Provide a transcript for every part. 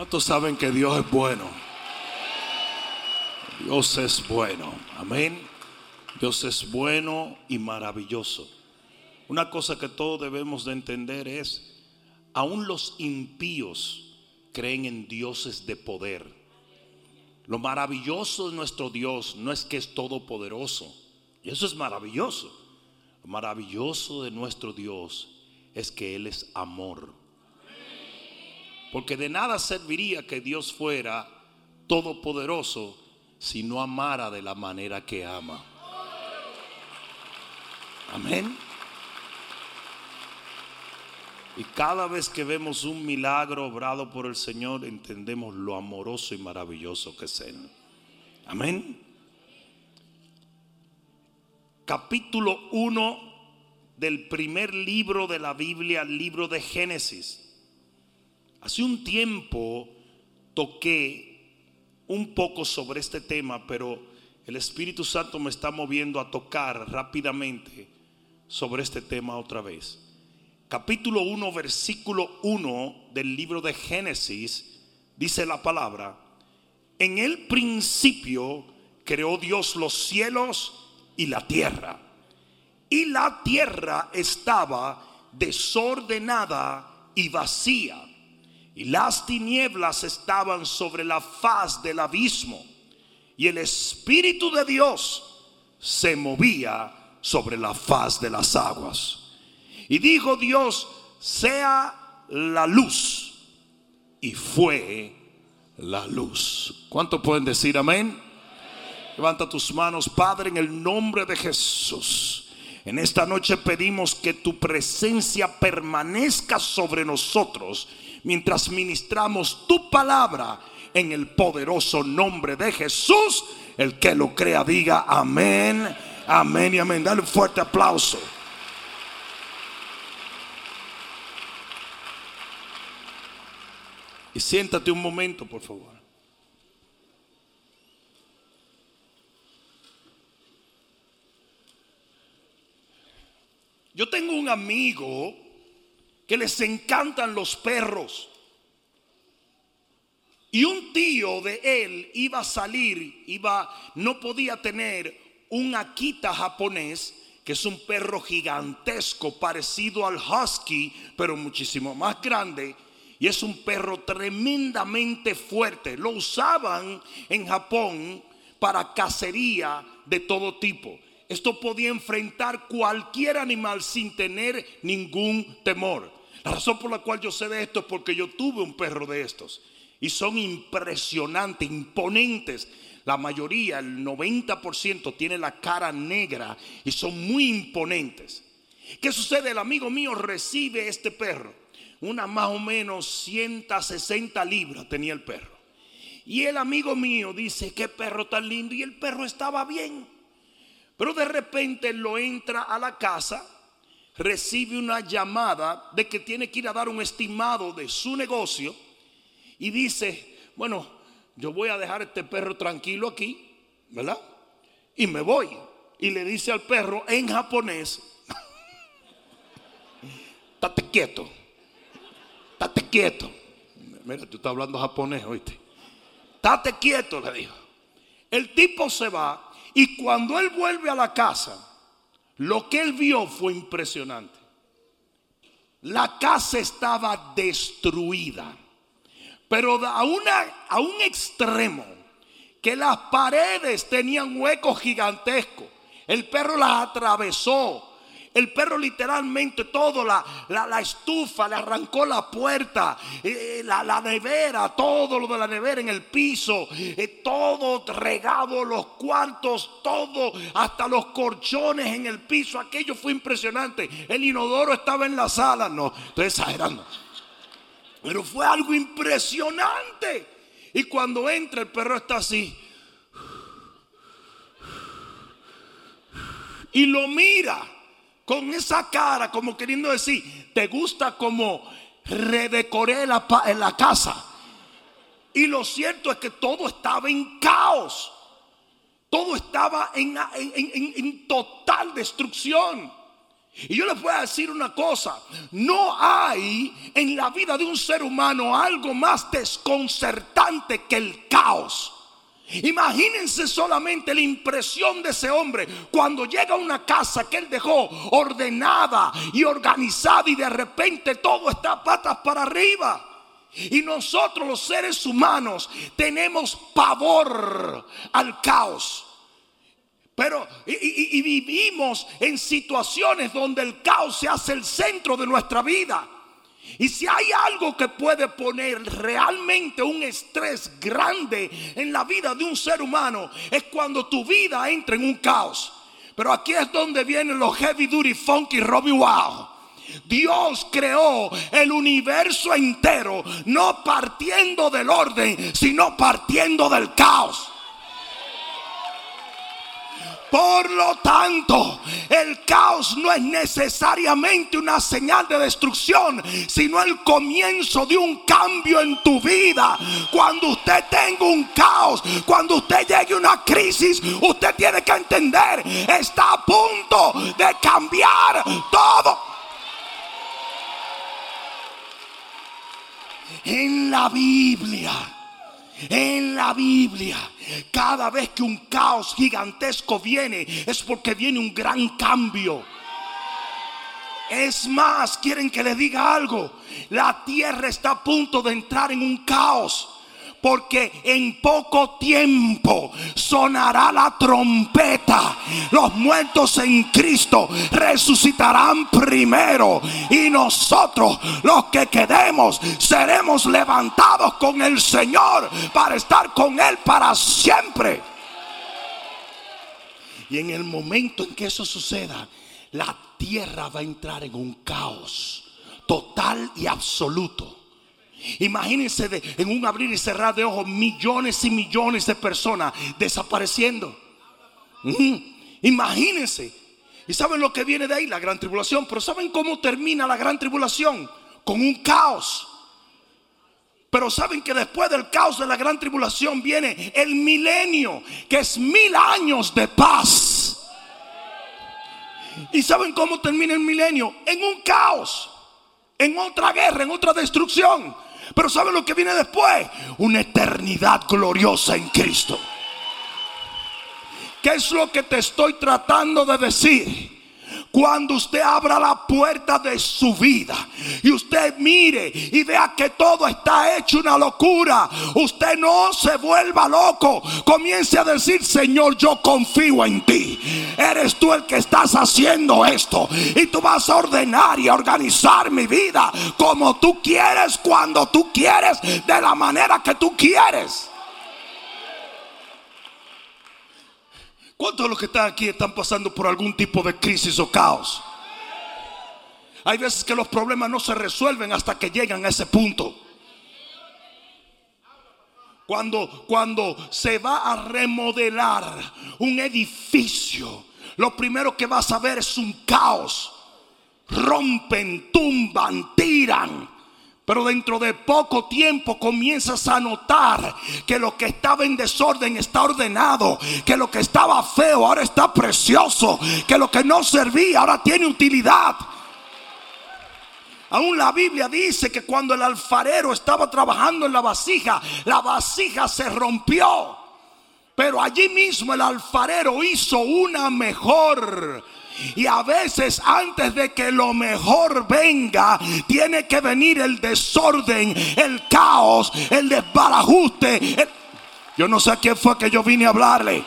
¿Cuántos saben que Dios es bueno? Dios es bueno. Amén. Dios es bueno y maravilloso. Una cosa que todos debemos de entender es, aún los impíos creen en dioses de poder. Lo maravilloso de nuestro Dios no es que es todopoderoso. Y eso es maravilloso. Lo maravilloso de nuestro Dios es que Él es amor. Porque de nada serviría que Dios fuera todopoderoso si no amara de la manera que ama. Amén. Y cada vez que vemos un milagro obrado por el Señor, entendemos lo amoroso y maravilloso que es Él. Amén. Capítulo 1 del primer libro de la Biblia, el libro de Génesis. Hace un tiempo toqué un poco sobre este tema, pero el Espíritu Santo me está moviendo a tocar rápidamente sobre este tema otra vez. Capítulo 1, versículo 1 del libro de Génesis, dice la palabra, en el principio creó Dios los cielos y la tierra. Y la tierra estaba desordenada y vacía y las tinieblas estaban sobre la faz del abismo, y el Espíritu de Dios se movía sobre la faz de las aguas. Y dijo Dios, sea la luz, y fue la luz. ¿Cuánto pueden decir amén? Levanta tus manos, Padre, en el nombre de Jesús. En esta noche pedimos que tu presencia permanezca sobre nosotros mientras ministramos tu palabra en el poderoso nombre de Jesús. El que lo crea diga amén, amén y amén. Dale un fuerte aplauso. Y siéntate un momento, por favor. Yo tengo un amigo que les encantan los perros. Y un tío de él iba a salir, iba, no podía tener un Akita japonés, que es un perro gigantesco, parecido al husky, pero muchísimo más grande. Y es un perro tremendamente fuerte. Lo usaban en Japón para cacería de todo tipo. Esto podía enfrentar cualquier animal sin tener ningún temor. La razón por la cual yo sé de esto es porque yo tuve un perro de estos. Y son impresionantes, imponentes. La mayoría, el 90% tiene la cara negra y son muy imponentes. ¿Qué sucede? El amigo mío recibe este perro. Una más o menos 160 libras tenía el perro. Y el amigo mío dice, qué perro tan lindo. Y el perro estaba bien. Pero de repente lo entra a la casa recibe una llamada de que tiene que ir a dar un estimado de su negocio y dice, bueno, yo voy a dejar este perro tranquilo aquí, ¿verdad? Y me voy. Y le dice al perro en japonés, estate quieto, estate quieto. Mira, tú estás hablando japonés, oíste. Estate quieto, le dijo. El tipo se va y cuando él vuelve a la casa, lo que él vio fue impresionante. La casa estaba destruida, pero a, una, un extremo, que las paredes tenían huecos gigantescos. El perro las atravesó el perro literalmente todo, la, la, estufa, le arrancó la puerta, eh, eh, la, nevera, todo lo de la nevera en el piso, eh, todo regado, los cuartos, todo, hasta los corchones en el piso. Aquello fue impresionante. El inodoro estaba en la sala, no, estoy exagerando. Pero fue algo impresionante. Y cuando entra el perro está así. Y lo mira con esa cara como queriendo decir, te gusta como redecoré la, casa. Y lo cierto es que todo estaba en caos. Todo estaba en, en, total destrucción. Y yo les voy a decir una cosa, no hay en la vida de un ser humano algo más desconcertante que el caos. Imagínense solamente la impresión de ese hombre cuando llega a una casa que él dejó ordenada y organizada y de repente todo está patas para arriba. Y nosotros los seres humanos tenemos pavor al caos. Pero y, vivimos en situaciones donde el caos se hace el centro de nuestra vida. Y si hay algo que puede poner realmente un estrés grande en la vida de un ser humano, es cuando tu vida entra en un caos. Pero aquí es donde vienen los heavy duty funky Robbie Wow. Dios creó el universo entero, no partiendo del orden, sino partiendo del caos. Por lo tanto, el caos no es necesariamente una señal de destrucción, sino el comienzo de un cambio en tu vida. Cuando usted tenga un caos, cuando usted llegue a una crisis, usted tiene que entender, está a punto de cambiar todo. En la Biblia, en la Biblia cada vez que un caos gigantesco viene, es porque viene un gran cambio. Es más, quieren que le diga algo. La tierra está a punto de entrar en un caos porque en poco tiempo sonará la trompeta. Los muertos en Cristo resucitarán primero y nosotros los que quedemos seremos levantados con el Señor para estar con Él para siempre. Y en el momento en que eso suceda, la tierra va a entrar en un caos total y absoluto. Imagínense en un abrir y cerrar de ojos millones y millones de personas desapareciendo. Imagínense. ¿Y saben lo que viene de ahí? La gran tribulación. Pero ¿saben cómo termina la gran tribulación? Con un caos. Pero saben que después del caos de la gran tribulación viene el milenio, que es mil años de paz. ¿Y saben cómo termina el milenio? En un caos, en otra guerra, en otra destrucción. Pero ¿sabe lo que viene después? Una eternidad gloriosa en Cristo. ¿Qué es lo que te estoy tratando de decir? Cuando usted abra la puerta de su vida y usted mire y vea que todo está hecho una locura, usted no se vuelva loco. Comience a decir, Señor, yo confío en ti. Eres tú el que estás haciendo esto. Y tú vas a ordenar y a organizar mi vida como tú quieres, cuando tú quieres, de la manera que tú quieres. ¿Cuántos de los que están aquí están pasando por algún tipo de crisis o caos? Hay veces que los problemas no se resuelven hasta que llegan a ese punto. Cuando, cuando se va a remodelar un edificio, lo primero que vas a ver es un caos. Rompen, tumban, tiran. Pero dentro de poco tiempo comienzas a notar que lo que estaba en desorden está ordenado, que lo que estaba feo ahora está precioso, que lo que no servía ahora tiene utilidad. Aún la Biblia dice que cuando el alfarero estaba trabajando en la vasija, la vasija se rompió. Pero allí mismo el alfarero hizo una mejor. Y a veces antes de que lo mejor venga, tiene que venir el desorden, el caos, el desbarajuste. Yo no sé a quién fue que yo vine a hablarle.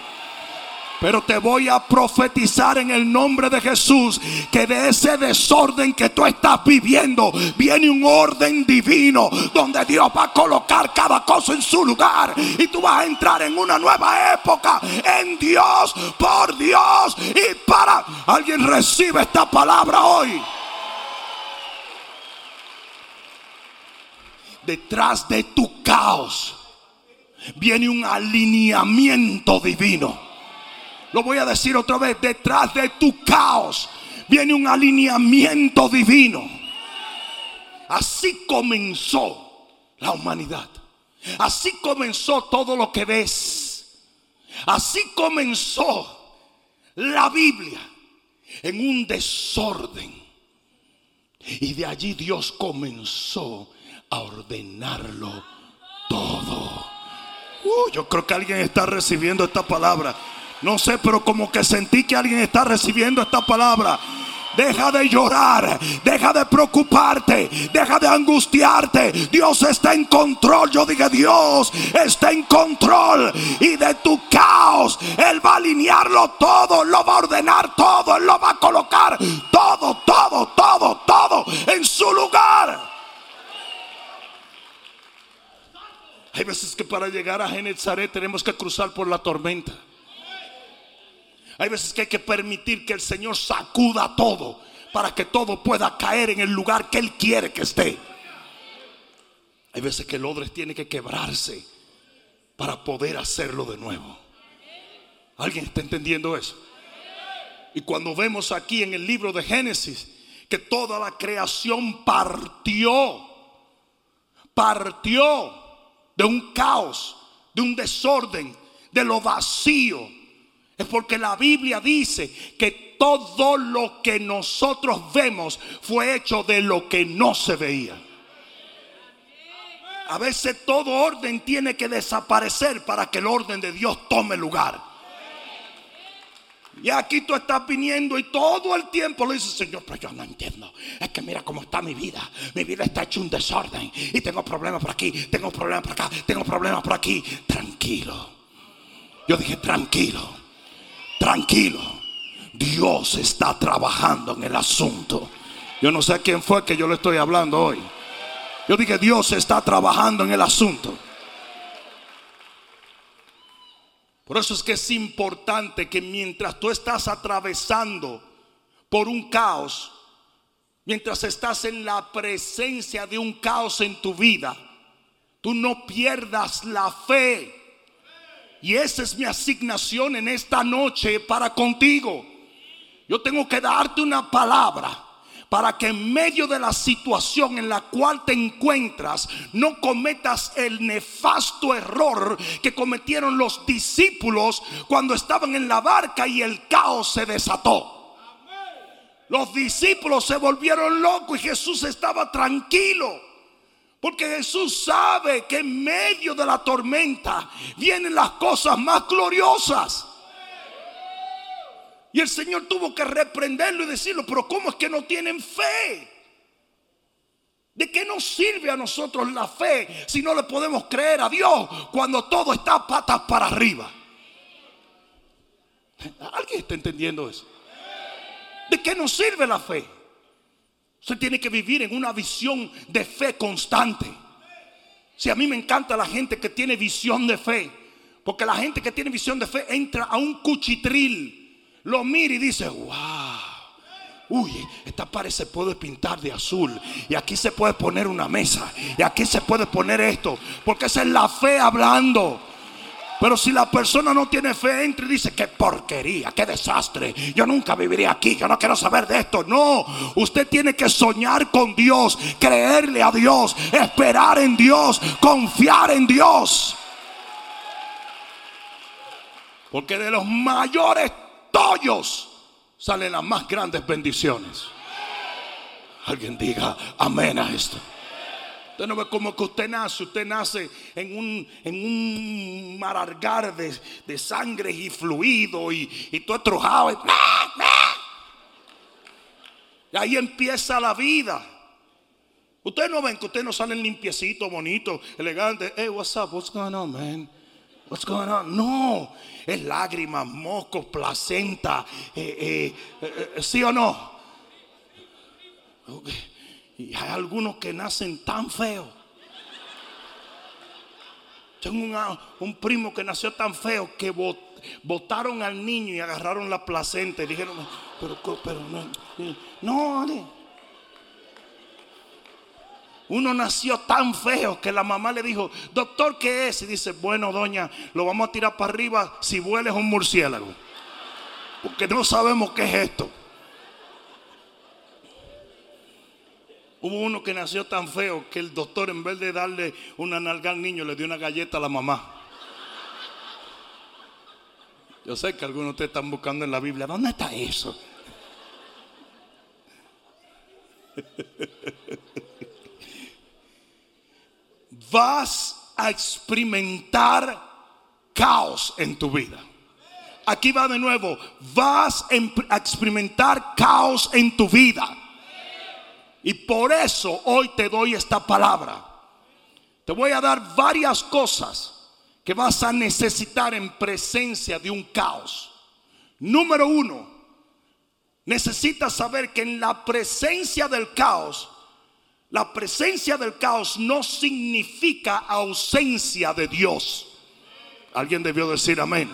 Pero te voy a profetizar en el nombre de Jesús que de ese desorden que tú estás viviendo viene un orden divino donde Dios va a colocar cada cosa en su lugar y tú vas a entrar en una nueva época en Dios, por Dios y para alguien recibe esta palabra hoy. Detrás de tu caos viene un alineamiento divino. Lo voy a decir otra vez, detrás de tu caos viene un alineamiento divino. Así comenzó la humanidad. Así comenzó todo lo que ves. Así comenzó la Biblia. en un desorden. Y de allí Dios comenzó a ordenarlo todo. Uh, yo creo que alguien está recibiendo esta palabra. No sé, pero como que sentí que alguien está recibiendo esta palabra. Deja de llorar, deja de preocuparte, deja de angustiarte. Dios está en control. Yo dije, Dios está en control. Y de tu caos, Él va a alinearlo todo, lo va a ordenar todo, Él lo va a colocar todo, todo, todo, todo en su lugar. Hay veces que para llegar a Genezaret tenemos que cruzar por la tormenta. Hay veces que hay que permitir que el Señor sacuda todo para que todo pueda caer en el lugar que Él quiere que esté. Hay veces que el odre tiene que quebrarse para poder hacerlo de nuevo. ¿Alguien está entendiendo eso? Y cuando vemos aquí en el libro de Génesis que toda la creación partió, partió de un caos, de un desorden, de lo vacío es porque la Biblia dice que todo lo que nosotros vemos fue hecho de lo que no se veía. A veces todo orden tiene que desaparecer para que el orden de Dios tome lugar. Y aquí tú estás viniendo y todo el tiempo le dices, Señor, pero yo no entiendo. Es que mira cómo está mi vida. Mi vida está hecho un desorden. Y tengo problemas por aquí, tengo problemas por acá, tengo problemas por aquí. Tranquilo. Yo dije, tranquilo tranquilo. Dios está trabajando en el asunto. Yo no sé a quién fue que yo le estoy hablando hoy. Yo dije, Dios está trabajando en el asunto. Por eso es que es importante que mientras tú estás atravesando por un caos, mientras estás en la presencia de un caos en tu vida, tú no pierdas la fe y esa es mi asignación en esta noche para contigo. Yo tengo que darte una palabra para que en medio de la situación en la cual te encuentras no cometas el nefasto error que cometieron los discípulos cuando estaban en la barca y el caos se desató. Los discípulos se volvieron locos y Jesús estaba tranquilo. Porque Jesús sabe que en medio de la tormenta vienen las cosas más gloriosas. Y el Señor tuvo que reprenderlo y decirlo, pero ¿cómo es que no tienen fe? ¿De qué nos sirve a nosotros la fe si no le podemos creer a Dios cuando todo está patas para arriba? ¿Alguien está entendiendo eso? ¿De qué nos sirve la fe? Usted tiene que vivir en una visión de fe constante. Si a mí me encanta la gente que tiene visión de fe, porque la gente que tiene visión de fe entra a un cuchitril, lo mira y dice, wow. Uy, esta pared se puede pintar de azul. Y aquí se puede poner una mesa. Y aquí se puede poner esto. Porque esa es la fe hablando. Pero si la persona no tiene fe, entra y dice, qué porquería, qué desastre. Yo nunca viviría aquí, yo no quiero saber de esto. No, usted tiene que soñar con Dios, creerle a Dios, esperar en Dios, confiar en Dios. Porque de los mayores tollos salen las más grandes bendiciones. Alguien diga amén a esto. Usted no ve como que usted nace, usted nace en un, en un marargar de, de sangre y fluido y, y todo estrujado. Y, y ahí empieza la vida. Ustedes no ven que ustedes no salen limpiecito, bonito, elegante. Hey, what's up? What's going on, man? What's going on? No, es lágrimas, mocos, placenta. Eh, eh, eh, ¿Sí o no? Y hay algunos que nacen tan feos. Tengo un primo que nació tan feo que botaron al niño y agarraron la placenta y dijeron, pero, pero no, no, uno nació tan feo que la mamá le dijo, doctor, ¿qué es? Y dice, bueno, doña, lo vamos a tirar para arriba si vueles un murciélago. Porque no sabemos qué es esto. Hubo uno que nació tan feo que el doctor en vez de darle una nalga al niño le dio una galleta a la mamá. Yo sé que algunos de ustedes están buscando en la Biblia, ¿dónde está eso? Vas a experimentar caos en tu vida. Aquí va de nuevo. Vas a experimentar caos en tu vida. Y por eso hoy te doy esta palabra. Te voy a dar varias cosas que vas a necesitar en presencia de un caos. Número uno, necesitas saber que en la presencia del caos, la presencia del caos no significa ausencia de Dios. Alguien debió decir amén.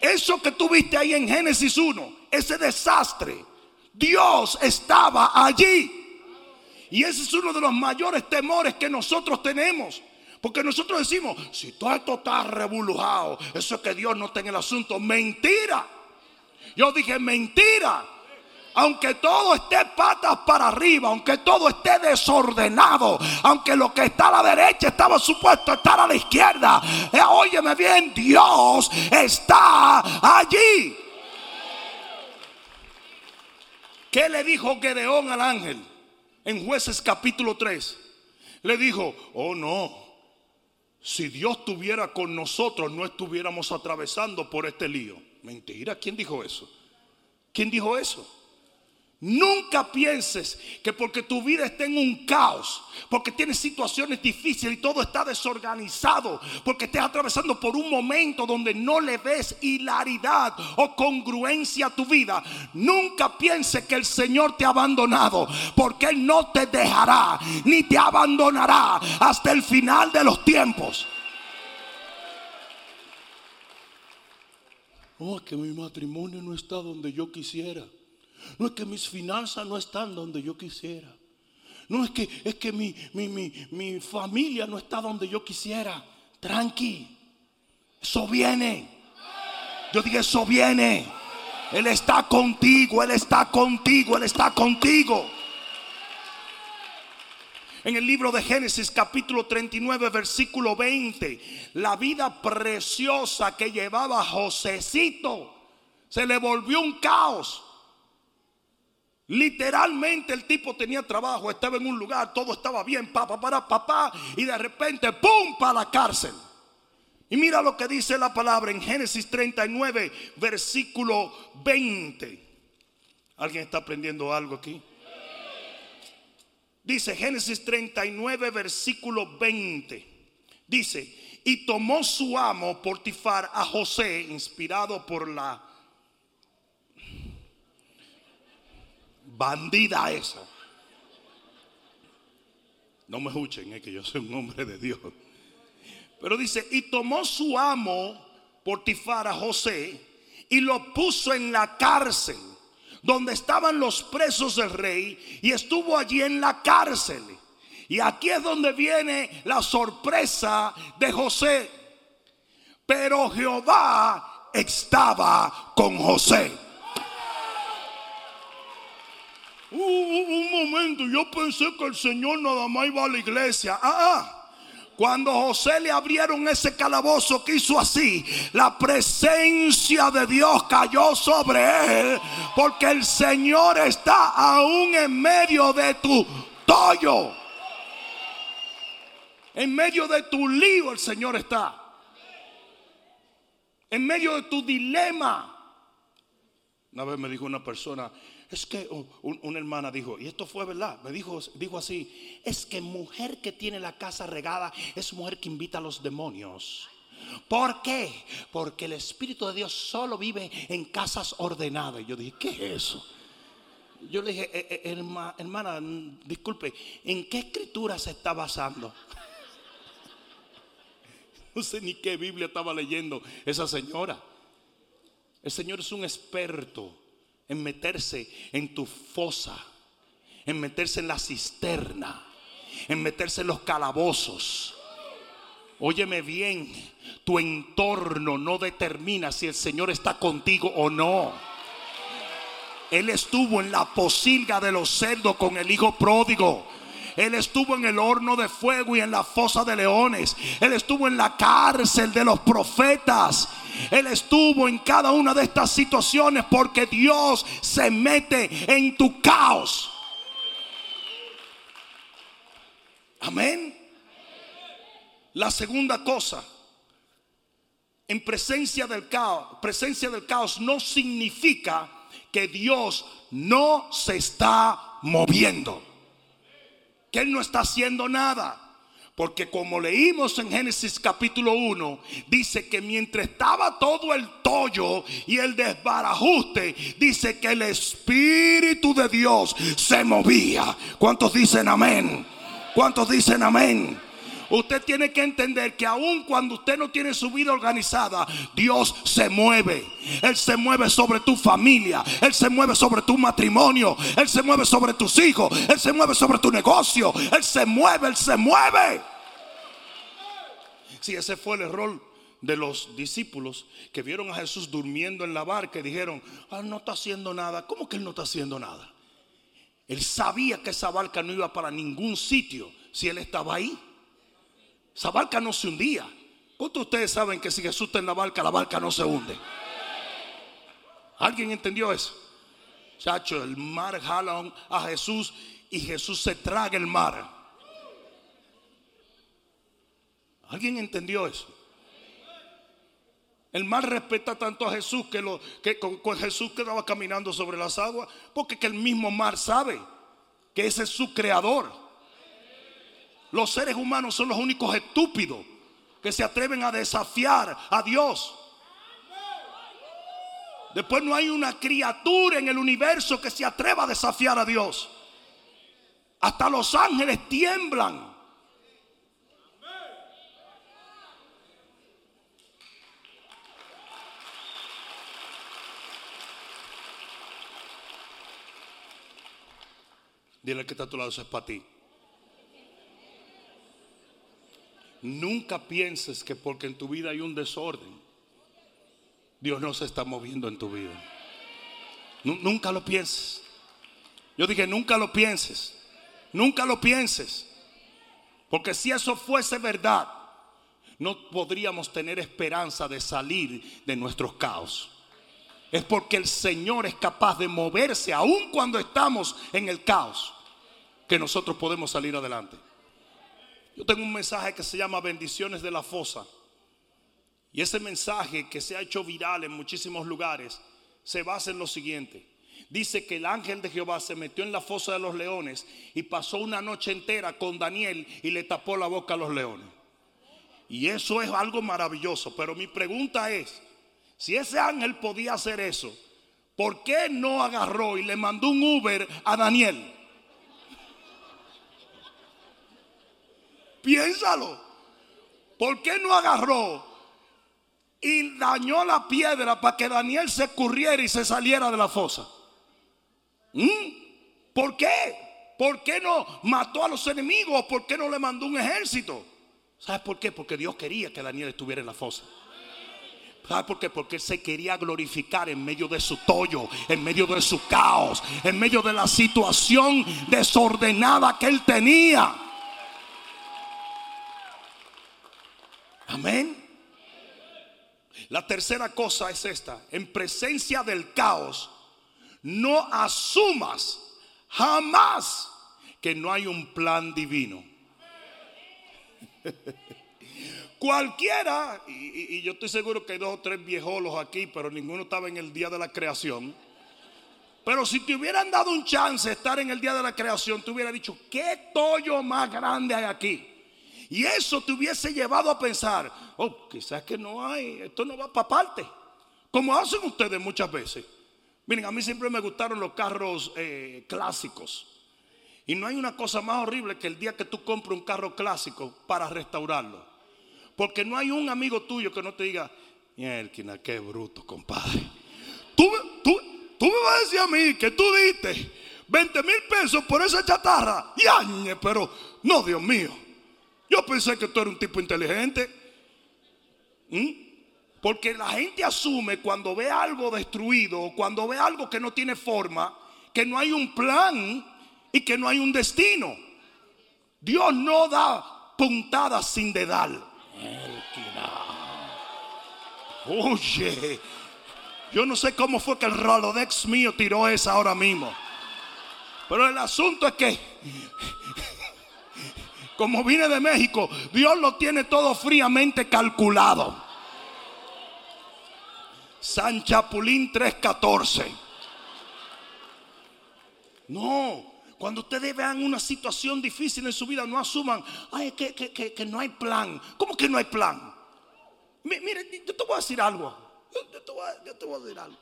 Eso que tú viste ahí en Génesis 1, ese desastre, Dios estaba allí. Y ese es uno de los mayores temores que nosotros tenemos. Porque nosotros decimos, si todo esto está revolujado, eso es que Dios no está en el asunto. Mentira. Yo dije, mentira. Aunque todo esté patas para arriba, aunque todo esté desordenado, aunque lo que está a la derecha estaba supuesto estar a la izquierda, eh, óyeme bien, Dios está allí. ¿Qué le dijo Gedeón al ángel? en jueces capítulo 3, le dijo, oh no, si Dios estuviera con nosotros no estuviéramos atravesando por este lío. Mentira, ¿quién dijo eso? ¿Quién dijo eso? Nunca pienses que porque tu vida está en un caos, porque tienes situaciones difíciles y todo está desorganizado, porque estés atravesando por un momento donde no le ves hilaridad o congruencia a tu vida. Nunca pienses que el Señor te ha abandonado, porque Él no te dejará ni te abandonará hasta el final de los tiempos. Oh, que mi matrimonio no está donde yo quisiera. No es que mis finanzas no están donde yo quisiera. No es que, es que mi, mi, familia no está donde yo quisiera. Tranqui. Eso viene. Yo dije, eso viene. Él está contigo, Él está contigo, Él está contigo. En el libro de Génesis capítulo 39 versículo 20, la vida preciosa que llevaba Josecito se le volvió un caos. Literalmente el tipo tenía trabajo, estaba en un lugar, todo estaba bien, papá, para papá, y de repente, ¡pum!, para la cárcel. Y mira lo que dice la palabra en Génesis 39, versículo 20. ¿Alguien está aprendiendo algo aquí? Dice Génesis 39, versículo 20. Dice, y tomó su amo Portifar a José, inspirado por la bandida esa. No me escuchen, es que yo soy un hombre de Dios. Pero dice, y tomó su amo Portifar a José y lo puso en la cárcel donde estaban los presos del rey y estuvo allí en la cárcel. Y aquí es donde viene la sorpresa de José. Pero Jehová estaba con José. Un momento, yo pensé que el Señor nada más iba a la iglesia. Ah, ah. Cuando José le abrieron ese calabozo que hizo así, la presencia de Dios cayó sobre él, porque el Señor está aún en medio de tu tollo. En medio de tu lío el Señor está. En medio de tu dilema. Una vez me dijo una persona, es que una hermana dijo, y esto fue verdad, me dijo, dijo así, es que mujer que tiene la casa regada es mujer que invita a los demonios. ¿Por qué? Porque el Espíritu de Dios solo vive en casas ordenadas. Y yo dije, ¿qué es eso? Yo le dije, eh, eh, hermana, disculpe, ¿en qué escritura se está basando? No sé ni qué Biblia estaba leyendo esa señora. El Señor es un experto en meterse en tu fosa, en meterse en la cisterna, en meterse en los calabozos. Óyeme bien, tu entorno no determina si el Señor está contigo o no. Él estuvo en la posilga de los cerdos con el hijo pródigo. Él estuvo en el horno de fuego y en la fosa de leones. Él estuvo en la cárcel de los profetas. Él estuvo en cada una de estas situaciones porque Dios se mete en tu caos. Amén. La segunda cosa, en presencia del caos, presencia del caos no significa que Dios no se está moviendo, que Él no está haciendo nada. Porque como leímos en Génesis capítulo 1, dice que mientras estaba todo el tollo y el desbarajuste, dice que el Espíritu de Dios se movía. ¿Cuántos dicen amén? ¿Cuántos dicen amén? Usted tiene que entender que aun cuando usted no tiene su vida organizada, Dios se mueve. Él se mueve sobre tu familia. Él se mueve sobre tu matrimonio. Él se mueve sobre tus hijos. Él se mueve sobre tu negocio. Él se mueve, Él se mueve. Si ese fue el error de los discípulos que vieron a Jesús durmiendo en la barca y dijeron, ah, no está haciendo nada. ¿Cómo que él no está haciendo nada? Él sabía que esa barca no iba para ningún sitio si él estaba ahí. Esa barca no se hundía. ¿Cuántos de ustedes saben que si Jesús está en la barca, la barca no se hunde? ¿Alguien entendió eso? Chacho, el mar jala a Jesús y Jesús se traga el mar. ¿Alguien entendió eso? El mar respeta tanto a Jesús que, lo, que con, con Jesús quedaba caminando sobre las aguas, porque que el mismo mar sabe que ese es su creador. Los seres humanos son los únicos estúpidos que se atreven a desafiar a Dios. Después no hay una criatura en el universo que se atreva a desafiar a Dios. Hasta los ángeles tiemblan. Dile que está a tu lado, eso es para ti. Nunca pienses que porque en tu vida hay un desorden, Dios no se está moviendo en tu vida. Nunca lo pienses. Yo dije, nunca lo pienses. Nunca lo pienses. Porque si eso fuese verdad, no podríamos tener esperanza de salir de nuestros caos. Es porque el Señor es capaz de moverse aun cuando estamos en el caos, que nosotros podemos salir adelante. Yo tengo un mensaje que se llama Bendiciones de la Fosa. Y ese mensaje que se ha hecho viral en muchísimos lugares se basa en lo siguiente. Dice que el ángel de Jehová se metió en la fosa de los leones y pasó una noche entera con Daniel y le tapó la boca a los leones. Y eso es algo maravilloso. Pero mi pregunta es, si ese ángel podía hacer eso, ¿por qué no agarró y le mandó un Uber a Daniel? Piénsalo. ¿Por qué no agarró y dañó la piedra para que Daniel se corriera y se saliera de la fosa? ¿Mm? ¿Por qué? ¿Por qué no mató a los enemigos? ¿Por qué no le mandó un ejército? ¿Sabes por qué? Porque Dios quería que Daniel estuviera en la fosa. ¿Sabes por qué? Porque él se quería glorificar en medio de su tollo, en medio de su caos, en medio de la situación desordenada que él tenía. Amén. La tercera cosa es esta. En presencia del caos, no asumas jamás que no hay un plan divino. Cualquiera, y, yo estoy seguro que hay dos o tres viejolos aquí, pero ninguno estaba en el día de la creación. Pero si te hubieran dado un chance de estar en el día de la creación, te hubiera dicho, ¿qué tollo más grande hay aquí? Y eso te hubiese llevado a pensar, oh, quizás que no hay, esto no va para parte. Como hacen ustedes muchas veces. Miren, a mí siempre me gustaron los carros eh, clásicos. Y no hay una cosa más horrible que el día que tú compras un carro clásico para restaurarlo. Porque no hay un amigo tuyo que no te diga, Mierkina, qué bruto, compadre. Tú, tú, tú me vas a decir a mí que tú diste 20 mil pesos por esa chatarra. Y añe, pero no, Dios mío. Yo pensé que tú eres un tipo inteligente. ¿Mm? Porque la gente asume cuando ve algo destruido cuando ve algo que no tiene forma, que no hay un plan y que no hay un destino. Dios no da puntadas sin dedal. Oye, yo no sé cómo fue que el Rolodex mío tiró esa ahora mismo. Pero el asunto es que Como vine de México, Dios lo tiene todo fríamente calculado. San Chapulín 3:14. No, cuando ustedes vean una situación difícil en su vida, no asuman, ay, que, que, no hay plan. ¿Cómo que no hay plan? Mire, yo te voy a decir algo. Yo te voy a, yo te voy a decir algo.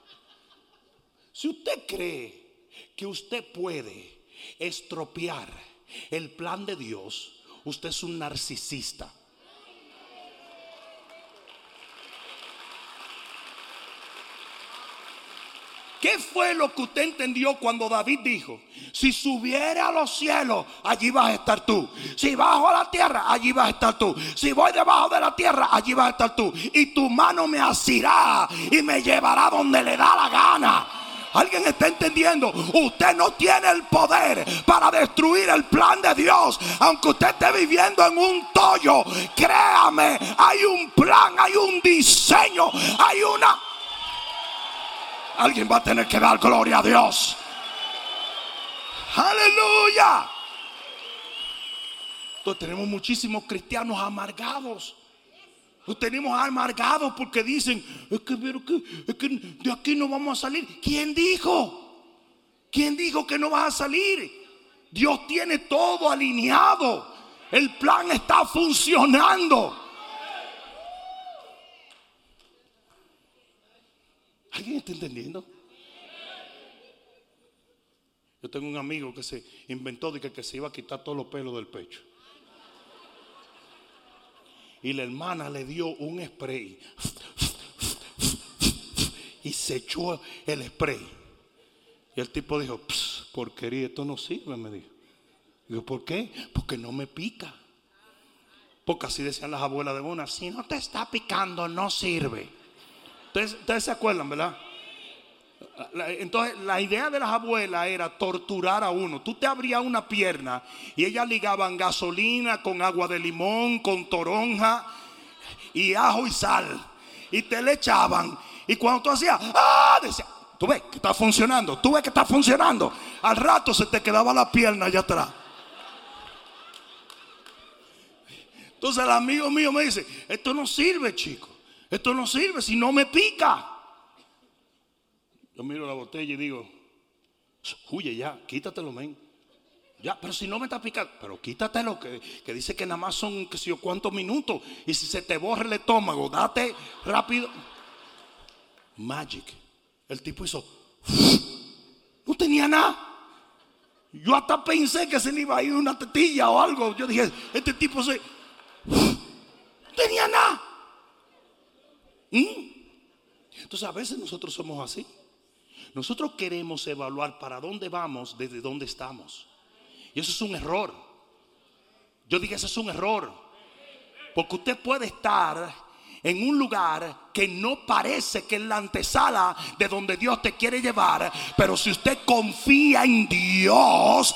Si usted cree que usted puede estropear el plan de Dios, usted es un narcisista. ¿Qué fue lo que usted entendió cuando David dijo? Si subiera a los cielos, allí vas a estar tú. Si bajo a la tierra, allí vas a estar tú. Si voy debajo de la tierra, allí vas a estar tú. Y tu mano me asirá y me llevará donde le da la gana. ¿Alguien está entendiendo? Usted no tiene el poder para destruir el plan de Dios. Aunque usted esté viviendo en un tollo, créame, hay un plan, hay un diseño, hay una Alguien va a tener que dar gloria a Dios. Aleluya. Entonces tenemos muchísimos cristianos amargados. Tenemos amargados porque dicen, es que, es que de aquí no vamos a salir. ¿Quién dijo? ¿Quién dijo que no vas a salir? Dios tiene todo alineado. El plan está funcionando. ¿Alguien está entendiendo? Yo tengo un amigo que se inventó de que, se iba a quitar todos los pelos del pecho. Y la hermana le dio un spray. Y se echó el spray. Y el tipo dijo, porquería, esto no sirve, me dijo. Digo, ¿por qué? Porque no me pica. Porque así decían las abuelas de Bona, si no te está picando, no sirve. Ustedes, se acuerdan, ¿verdad? Entonces, la idea de las abuelas era torturar a uno. Tú te abrías una pierna y ellas ligaban gasolina con agua de limón, con toronja y ajo y sal. Y te le echaban. Y cuando tú hacías, ¡ah! Decía, tú ves que está funcionando, tú ves que está funcionando. Al rato se te quedaba la pierna allá atrás. Entonces el amigo mío me dice, esto no sirve, chico. Esto no sirve si no me pica. Yo miro la botella y digo, huye ya, quítatelo, men. Ya, pero si no me está picando, pero quítatelo, que, que dice que nada más son, que sé yo, cuántos minutos. Y si se te borra el estómago, date rápido. Magic. El tipo hizo, no tenía nada. Yo hasta pensé que se le iba a ir una tetilla o algo. Yo dije, este tipo se, no tenía nada. ¿Mm? Entonces a veces nosotros somos así. Nosotros queremos evaluar para dónde vamos desde dónde estamos. Y eso es un error. Yo digo, eso es un error. Porque usted puede estar en un lugar que no parece que es la antesala de donde Dios te quiere llevar, pero si usted confía en Dios,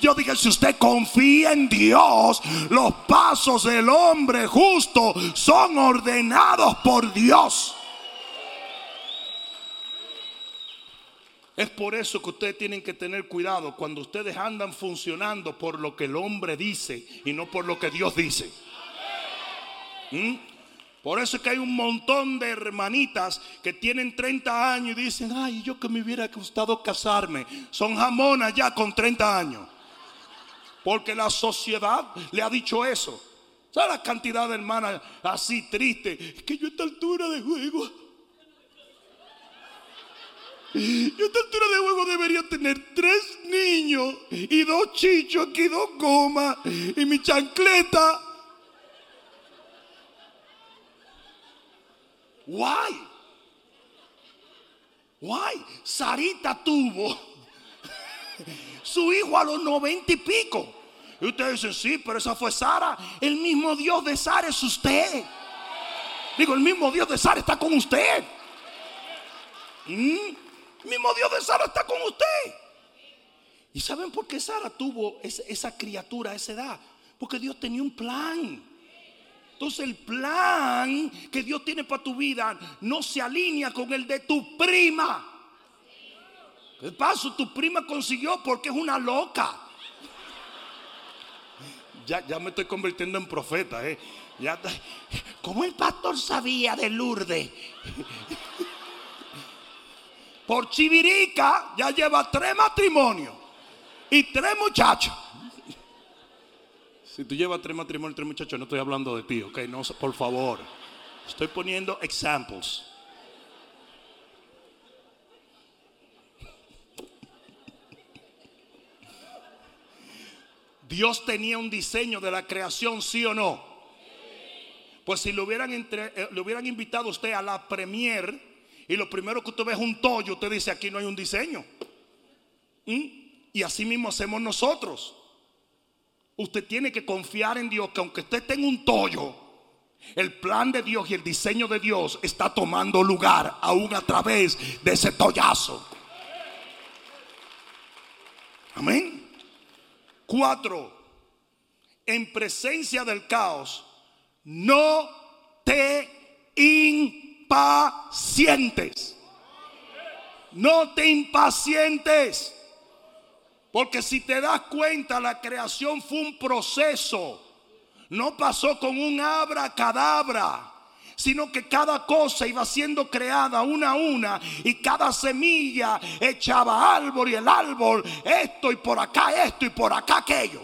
yo dije, si usted confía en Dios, los pasos del hombre justo son ordenados por Dios. Es por eso que ustedes tienen que tener cuidado cuando ustedes andan funcionando por lo que el hombre dice y no por lo que Dios dice. ¿Mm? Por eso es que hay un montón de hermanitas que tienen 30 años y dicen, ay, yo que me hubiera gustado casarme. Son jamonas ya con 30 años. Porque la sociedad le ha dicho eso. ¿Sabes la cantidad de hermanas así tristes? Es que yo a esta altura de juego. Yo a esta altura de juego debería tener tres niños y dos chichos aquí, dos gomas y mi chancleta. Why? Why? Sarita tuvo su hijo a los noventa y pico. Y ustedes dicen, sí, pero esa fue Sara. El mismo Dios de Sara es usted. Digo, el mismo Dios de Sara está con usted. ¿Mm? Mismo Dios de Sara está con usted. ¿Y saben por qué Sara tuvo esa, esa criatura a esa edad? Porque Dios tenía un plan. Entonces el plan que Dios tiene para tu vida no se alinea con el de tu prima. ¿Qué paso? Tu prima consiguió porque es una loca. ya, ya me estoy convirtiendo en profeta. ¿eh? Ya, ¿Cómo el pastor sabía de Lourdes? Por Chivirica ya lleva tres matrimonios y tres muchachos. Si tú llevas tres matrimonios y tres muchachos, no estoy hablando de ti, ok, no, por favor. Estoy poniendo ejemplos. Dios tenía un diseño de la creación, sí o no. Pues si le hubieran, eh, hubieran invitado a usted a la premier y lo primero que usted ve es un tollo, usted dice aquí no hay un diseño. ¿Mm? Y así mismo hacemos nosotros. Usted tiene que confiar en Dios que aunque usted tenga un tollo, el plan de Dios y el diseño de Dios está tomando lugar aún a través de ese tollazo. Amén. Cuatro, en presencia del caos, no te impacientes. No te impacientes. Porque si te das cuenta, la creación fue un proceso. No pasó con un abracadabra sino que cada cosa iba siendo creada una a una y cada semilla echaba árbol y el árbol esto y por acá esto y por acá aquello.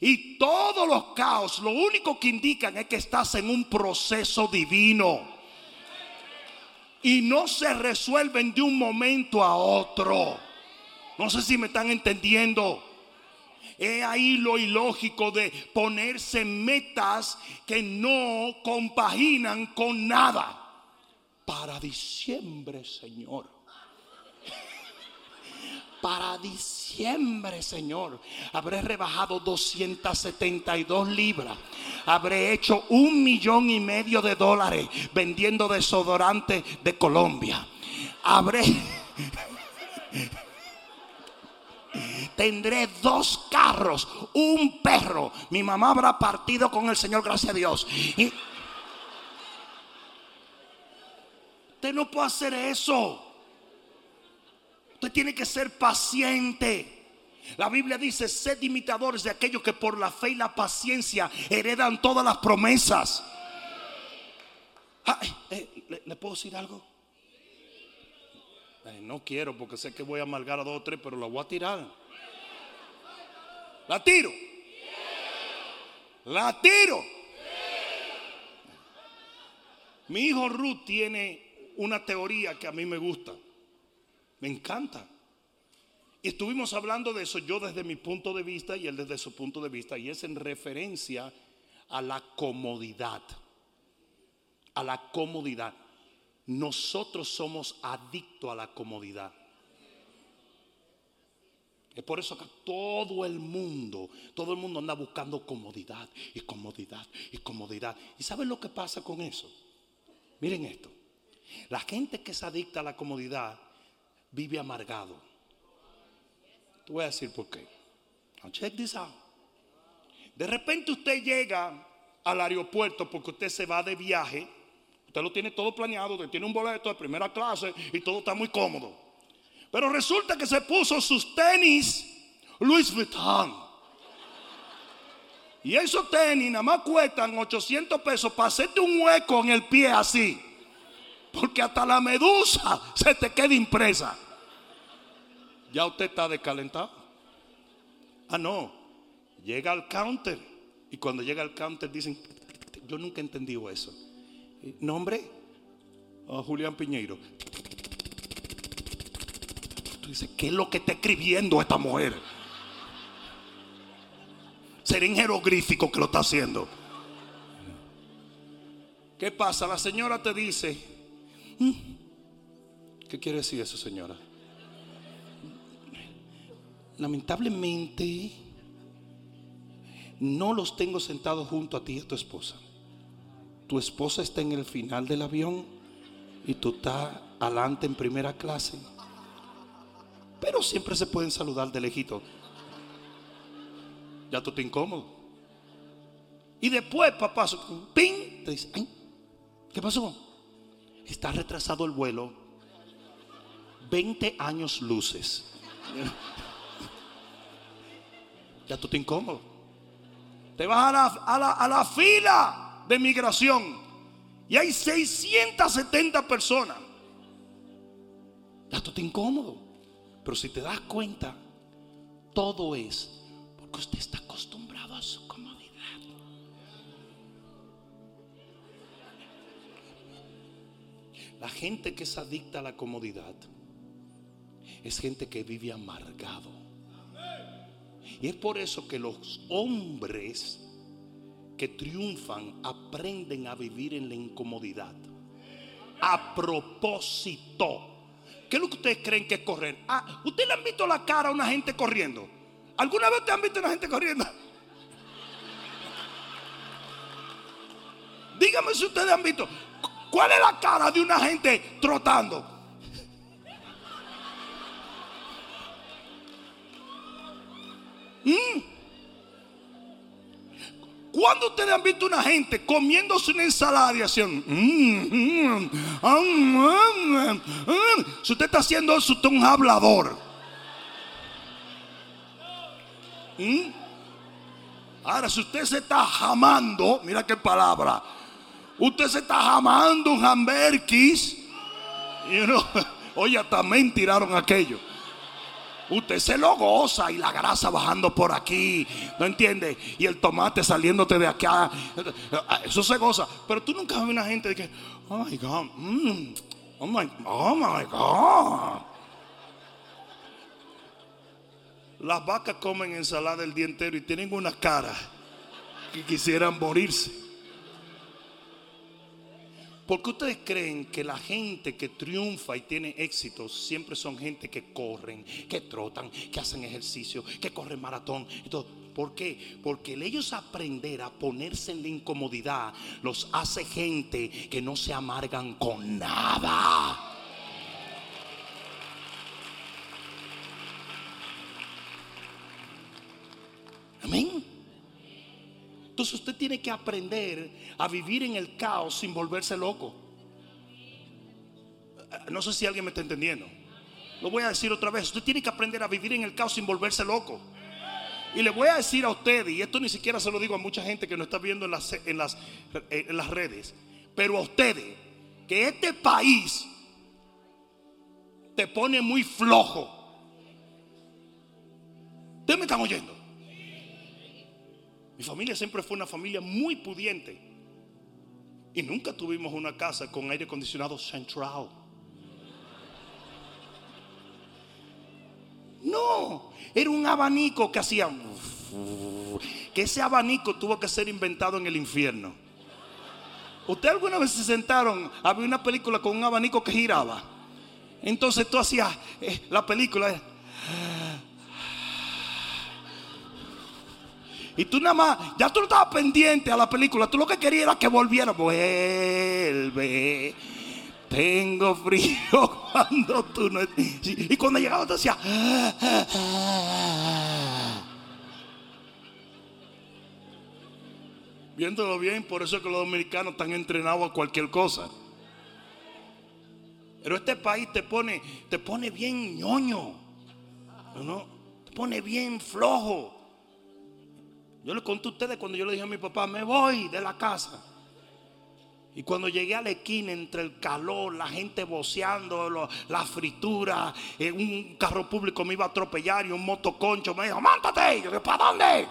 Y todos los caos lo único que indican es que estás en un proceso divino. Y no se resuelven de un momento a otro. No sé si me están entendiendo. Es ahí lo ilógico de ponerse metas que no compaginan con nada. Para diciembre, Señor. Para diciembre, Señor, habré rebajado 272 libras. Habré hecho un millón y medio de dólares vendiendo desodorante de Colombia. Habré tendré dos carros, un perro. Mi mamá habrá partido con el Señor, gracias a Dios. Y usted no puede hacer eso. Usted tiene que ser paciente. La Biblia dice, sed imitadores de aquellos que por la fe y la paciencia heredan todas las promesas. Eh, ¿le, puedo decir algo? no quiero porque sé que voy a amargar a dos o tres, pero lo voy a tirar. La tiro. La tiro. Mi hijo Ruth tiene una teoría que a mí me gusta. Me encanta. Y estuvimos hablando de eso yo desde mi punto de vista y él desde su punto de vista. Y es en referencia a la comodidad. A la comodidad. Nosotros somos adictos a la comodidad. Es por eso que todo el mundo, todo el mundo anda buscando comodidad y comodidad y comodidad. ¿Y saben lo que pasa con eso? Miren esto. La gente que se adicta a la comodidad vive amargado. Te voy a decir por qué. check this out. De repente usted llega al aeropuerto porque usted se va de viaje. Usted lo tiene todo planeado, usted tiene un boleto de primera clase y todo está muy cómodo. Pero resulta que se puso sus tenis Louis Vuitton. Y esos tenis nada más cuestan 800 pesos para hacerte un hueco en el pie así. Porque hasta la medusa se te queda impresa. Ya usted está descalentado. Ah, no. Llega al counter. Y cuando llega al counter dicen, yo nunca he entendido eso. Nombre, oh, Julián Piñeiro dice, ¿qué es lo que está escribiendo esta mujer? Será en jeroglífico que lo está haciendo. ¿Qué pasa? La señora te dice, ¿qué quiere decir eso, señora? Lamentablemente, no los tengo sentados junto a ti y a tu esposa. Tu esposa está en el final del avión y tú estás adelante en primera clase. Pero siempre se pueden saludar de lejito. Ya tú te incómodo. Y después, papá, ¡ping! Te dice, ¿qué pasó? Está retrasado el vuelo. 20 años luces. Ya tú te incómodo. te vas a la, a la- a la fila de migración y hay 670 personas. Ya tú te incómodo. Pero si te das cuenta, todo es porque usted está acostumbrado La gente que es adicta a la comodidad es gente que vive amargado. Y es por eso que los hombres que triunfan aprenden a vivir en la incomodidad. A propósito. ¿Qué es lo que ustedes creen que es correr? Ah, ¿ustedes le han visto la cara a una gente corriendo? ¿Alguna vez ustedes han visto a una gente corriendo? Dígame si ustedes han visto. ¿Cuál es la cara de una gente trotando? ¿Mm? ¿Cuándo ustedes han visto una gente comiéndose una ensalada y haciendo? "Mm, mm, mm, mm, mm"? Si usted está haciendo eso, usted es un hablador. Ahora, si usted se está jamando, mira qué palabra. Usted se está jamando un hamburgues. You know, oye, también tiraron aquello. Usted se lo goza y la grasa bajando por aquí, ¿no entiende? Y el tomate saliéndote de acá. Eso se goza. Pero tú nunca ves una gente que, oh my God, mm, oh my, oh my God. Las vacas comen ensalada el día entero y tienen una cara que quisieran morirse. ¿Por qué ustedes creen que la gente que triunfa y tiene éxito siempre son gente que corren, que trotan, que hacen ejercicio, que corren maratón? ¿Por qué? Porque el ellos aprender a ponerse en la incomodidad los hace gente que no se amargan con nada. Amén. Entonces usted tiene que aprender a vivir en el caos sin volverse loco. No sé si alguien me está entendiendo. Lo voy a decir otra vez. Usted tiene que aprender a vivir en el caos sin volverse loco. Y le voy a decir a usted, y esto ni siquiera se lo digo a mucha gente que nos está viendo en las, en las, en las redes, pero a ustedes, que este país te pone muy flojo. ¿Ustedes me están oyendo? Mi familia siempre fue una familia muy pudiente. Y nunca tuvimos una casa con aire acondicionado central. No, era un abanico que hacía... Que ese abanico tuvo que ser inventado en el infierno. ¿Usted alguna vez se sentaron a ver una película con un abanico que giraba? Entonces tú hacías eh, la película. Y tú nada más, ya tú no estabas pendiente a la película. Tú lo que querías era que volviera. Vuelve. Tengo frío cuando tú no. Y cuando llegaba te decía. Viéndolo bien, por eso es que los dominicanos están entrenados a cualquier cosa. Pero este país te pone, te pone bien ñoño. ¿no? Te pone bien flojo. Yo le conté a ustedes cuando yo le dije a mi papá, me voy de la casa. Y cuando llegué a la esquina, entre el calor, la gente voceando, lo- la fritura, eh, un carro público me iba a atropellar y un motoconcho me dijo, mántate. Y yo dije, ¿para dónde?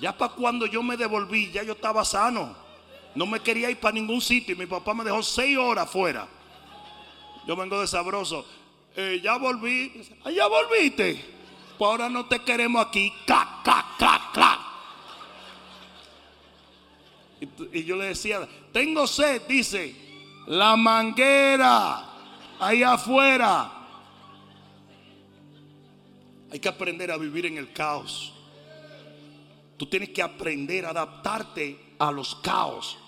Ya para cuando yo me devolví, ya yo estaba sano. No me quería ir para ningún sitio. Y mi papá me dejó seis horas fuera. Yo vengo de sabroso. "Eh, ya volví. "Ah, ya volviste. Ahora no te queremos aquí. Clac, clac, clac, clac. Y, y yo le decía, tengo sed, dice, la manguera, ahí afuera. Hay que aprender a vivir en el caos. Tú tienes que aprender a adaptarte a los caos.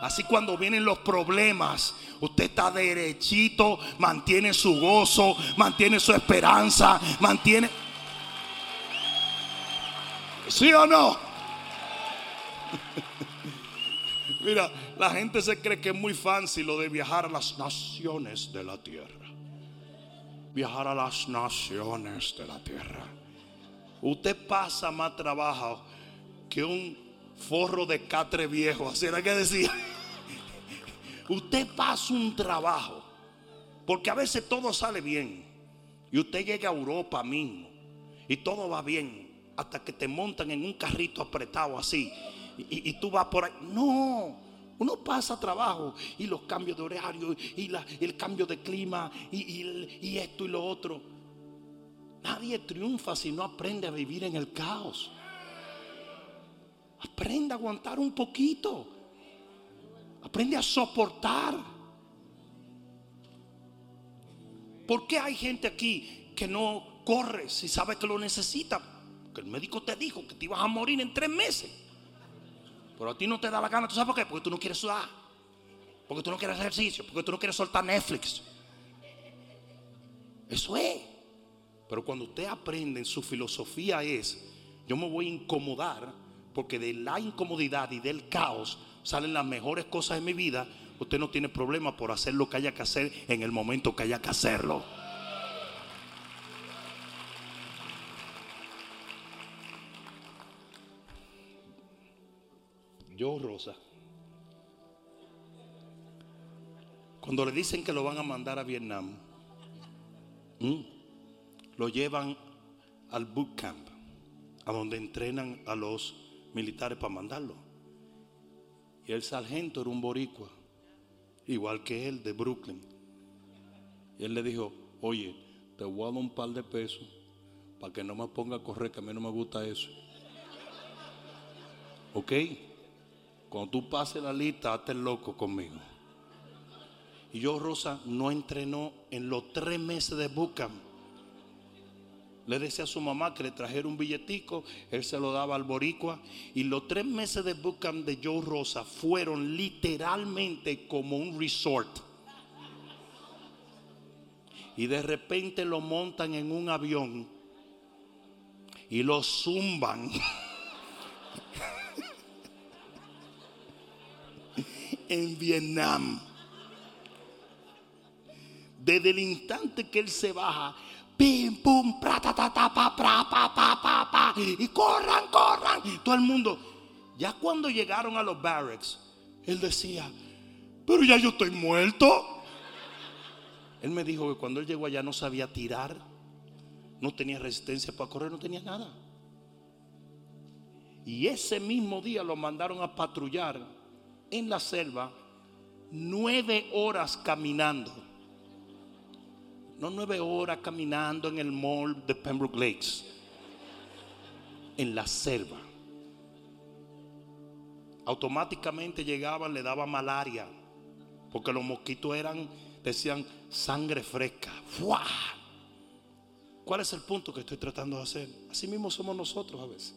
Así cuando vienen los problemas, usted está derechito, mantiene su gozo, mantiene su esperanza, mantiene... ¿Sí o no? Mira, la gente se cree que es muy fancy lo de viajar a las naciones de la tierra. Viajar a las naciones de la tierra. Usted pasa más trabajo que un forro de catre viejo. Así era que decía. Usted pasa un trabajo. Porque a veces todo sale bien. Y usted llega a Europa mismo. Y todo va bien. Hasta que te montan en un carrito apretado así. Y, tú vas por ahí. No. Uno pasa trabajo y los cambios de horario y el cambio de clima y esto y lo otro. Nadie triunfa si no aprende a vivir en el caos. Aprende a aguantar un poquito. Aprende a soportar. ¿Por qué hay gente aquí que no corre si sabe que lo necesita? Que el médico te dijo que te ibas a morir en tres meses. Pero a ti no te da la gana. ¿Tú sabes por qué? Porque tú no quieres sudar. Porque tú no quieres ejercicio. Porque tú no quieres soltar Netflix. Eso es. Pero cuando usted aprende, su filosofía es, yo me voy a incomodar porque de la incomodidad y del caos salen las mejores cosas de mi vida. Usted no tiene problema por hacer lo que haya que hacer en el momento que haya que hacerlo. Yo, Rosa, cuando le dicen que lo van a mandar a Vietnam, lo llevan al boot camp, a donde entrenan a los militares para mandarlo. Y el sargento era un boricua, igual que él, de Brooklyn. Y él le dijo, oye, te voy a dar un par de pesos para que no me ponga a correr, que a mí no me gusta eso. ¿Ok? Cuando tú pases la lista, hazte loco conmigo. Y yo, Rosa, no entrenó en los tres meses de bootcamp le decía a su mamá que le trajera un billetico, él se lo daba al boricua. Y los tres meses de bootcamp de Joe Rosa fueron literalmente como un resort. Y de repente lo montan en un avión y lo zumban. en Vietnam. Desde el instante que él se baja, pim, pum, pra, ta, ta, ta, pa, pra, pa, pa, pa, pa, y corran, corran. Todo el mundo. Ya cuando llegaron a los barracks, él decía, pero ya yo estoy muerto. Él me dijo que cuando él llegó allá no sabía tirar, no tenía resistencia para correr, no tenía nada. Y ese mismo día lo mandaron a patrullar en la selva nueve horas caminando no nueve horas caminando en el mall de Pembroke Lakes, en la selva. Automáticamente llegaban, le daba malaria, porque los mosquitos eran, decían, sangre fresca. ¿Cuál es el punto que estoy tratando de hacer? Así mismo somos nosotros a veces.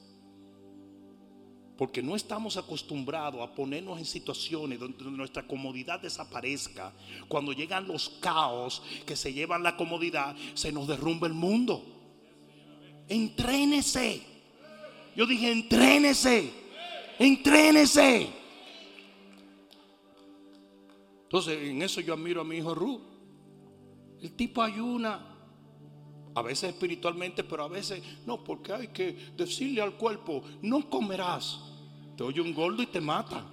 Porque no estamos acostumbrados a ponernos en situaciones donde nuestra comodidad desaparezca. Cuando llegan los caos que se llevan la comodidad, se nos derrumba el mundo. Entrénese. Yo dije, entrénese. Entrénese. Entonces, en eso yo admiro a mi hijo Ru. El tipo ayuna. A veces espiritualmente, pero a veces no, porque hay que decirle al cuerpo, no comerás. Te oye un gordo y te mata.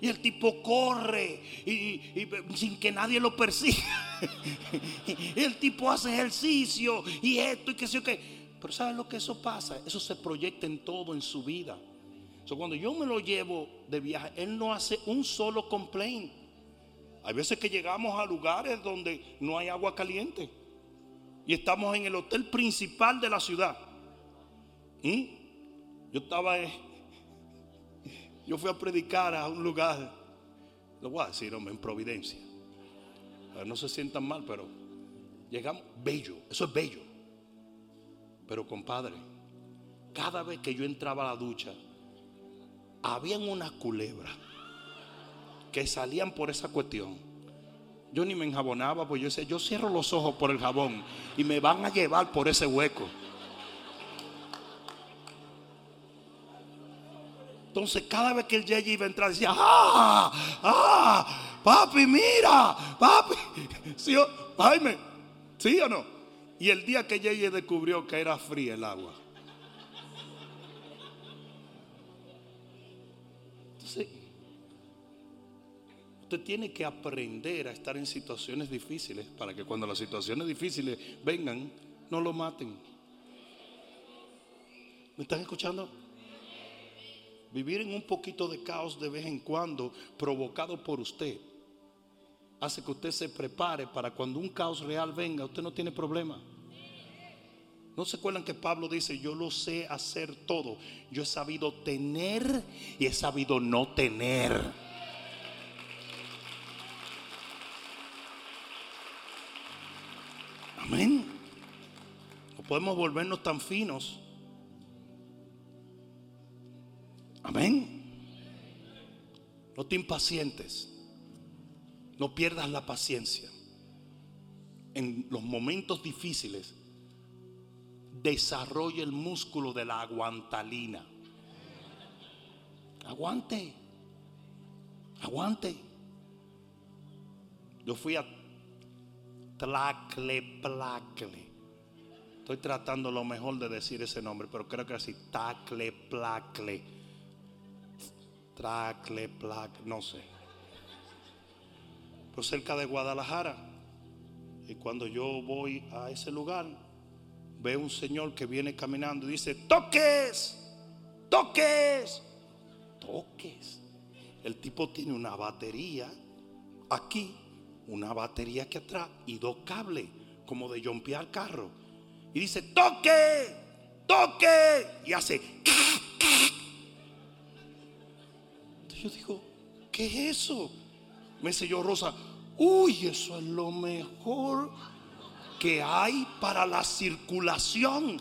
Y el tipo corre y, sin que nadie lo persiga. el tipo hace ejercicio y esto y que sé yo qué. Pero ¿sabes lo que eso pasa? Eso se proyecta en todo en su vida. cuando yo me lo llevo de viaje, él no hace un solo complaint. Hay veces que llegamos a lugares donde no hay agua caliente. Y estamos en el hotel principal de la ciudad. Yo estaba, yo fui a predicar a un lugar, lo voy a decir, en Providencia. No se sientan mal, pero llegamos, bello, eso es bello. Pero compadre, cada vez que yo entraba a la ducha, habían unas culebras que salían por esa cuestión. Yo ni me enjabonaba, pues yo decía, yo cierro los ojos por el jabón y me van a llevar por ese hueco. Entonces cada vez que el Yeye iba a entrar decía, ¡ah! ¡ah! Papi, mira, papi. ¿Sí o, Jaime, ¿sí o no? Y el día que Yeye descubrió que era fría el agua. Usted tiene que aprender a estar en situaciones difíciles para que cuando las situaciones difíciles vengan, no lo maten. ¿Me están escuchando? Vivir en un poquito de caos de vez en cuando, provocado por usted, hace que usted se prepare para cuando un caos real venga, usted no tiene problema. ¿No se acuerdan que Pablo dice, yo lo sé hacer todo? Yo he sabido tener y he sabido no tener. Amén. No podemos volvernos tan finos. Amén. No te impacientes. No pierdas la paciencia. En los momentos difíciles, desarrolla el músculo de la aguantalina. Aguante. Aguante. Yo fui a Tlacle Placle. Estoy tratando lo mejor de decir ese nombre, pero creo que así, Tacle Placle. Tracle Placle, no sé. Pero cerca de Guadalajara. Y cuando yo voy a ese lugar, veo un señor que viene caminando y dice, toques, toques, toques. El tipo tiene una batería aquí, una batería aquí atrás y dos cables, como de jompear carro. Y dice, toque, toque. Y hace... Entonces yo digo, ¿qué es eso? Me dice yo, Rosa, uy, eso es lo mejor que hay para la circulación.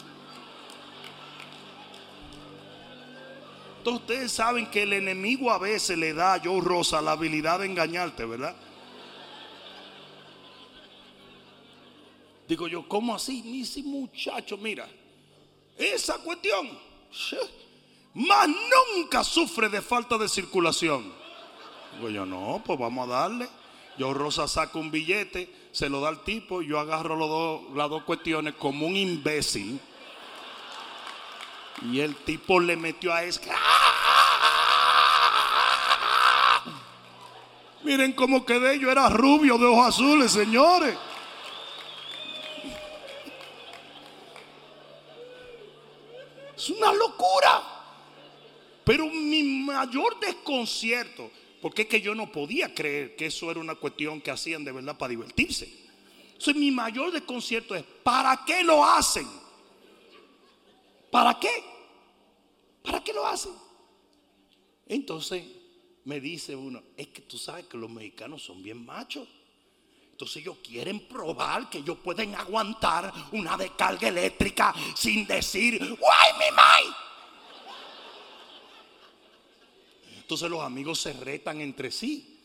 Entonces ustedes saben que el enemigo a veces le da a Joe Rosa la habilidad de engañarte, ¿verdad? Digo yo, ¿cómo así? Mis muchacho, mira, esa cuestión, más nunca sufre de falta de circulación. Digo yo, no, pues vamos a darle. Yo Rosa saca un billete, se lo da al tipo, yo agarro los dos, las dos cuestiones como un imbécil. Y el tipo le metió a es. Miren cómo quedé, yo era rubio de ojos azules, señores. Es una locura. Pero mi mayor desconcierto, porque es que yo no podía creer que eso era una cuestión que hacían de verdad para divertirse. Entonces mi mayor desconcierto es, ¿para qué lo hacen? ¿Para qué? ¿Para qué lo hacen? Entonces me dice uno, es que tú sabes que los mexicanos son bien machos. Entonces ellos quieren probar que ellos pueden aguantar una descarga eléctrica sin decir, ¡Guay, mi mai! Entonces los amigos se retan entre sí.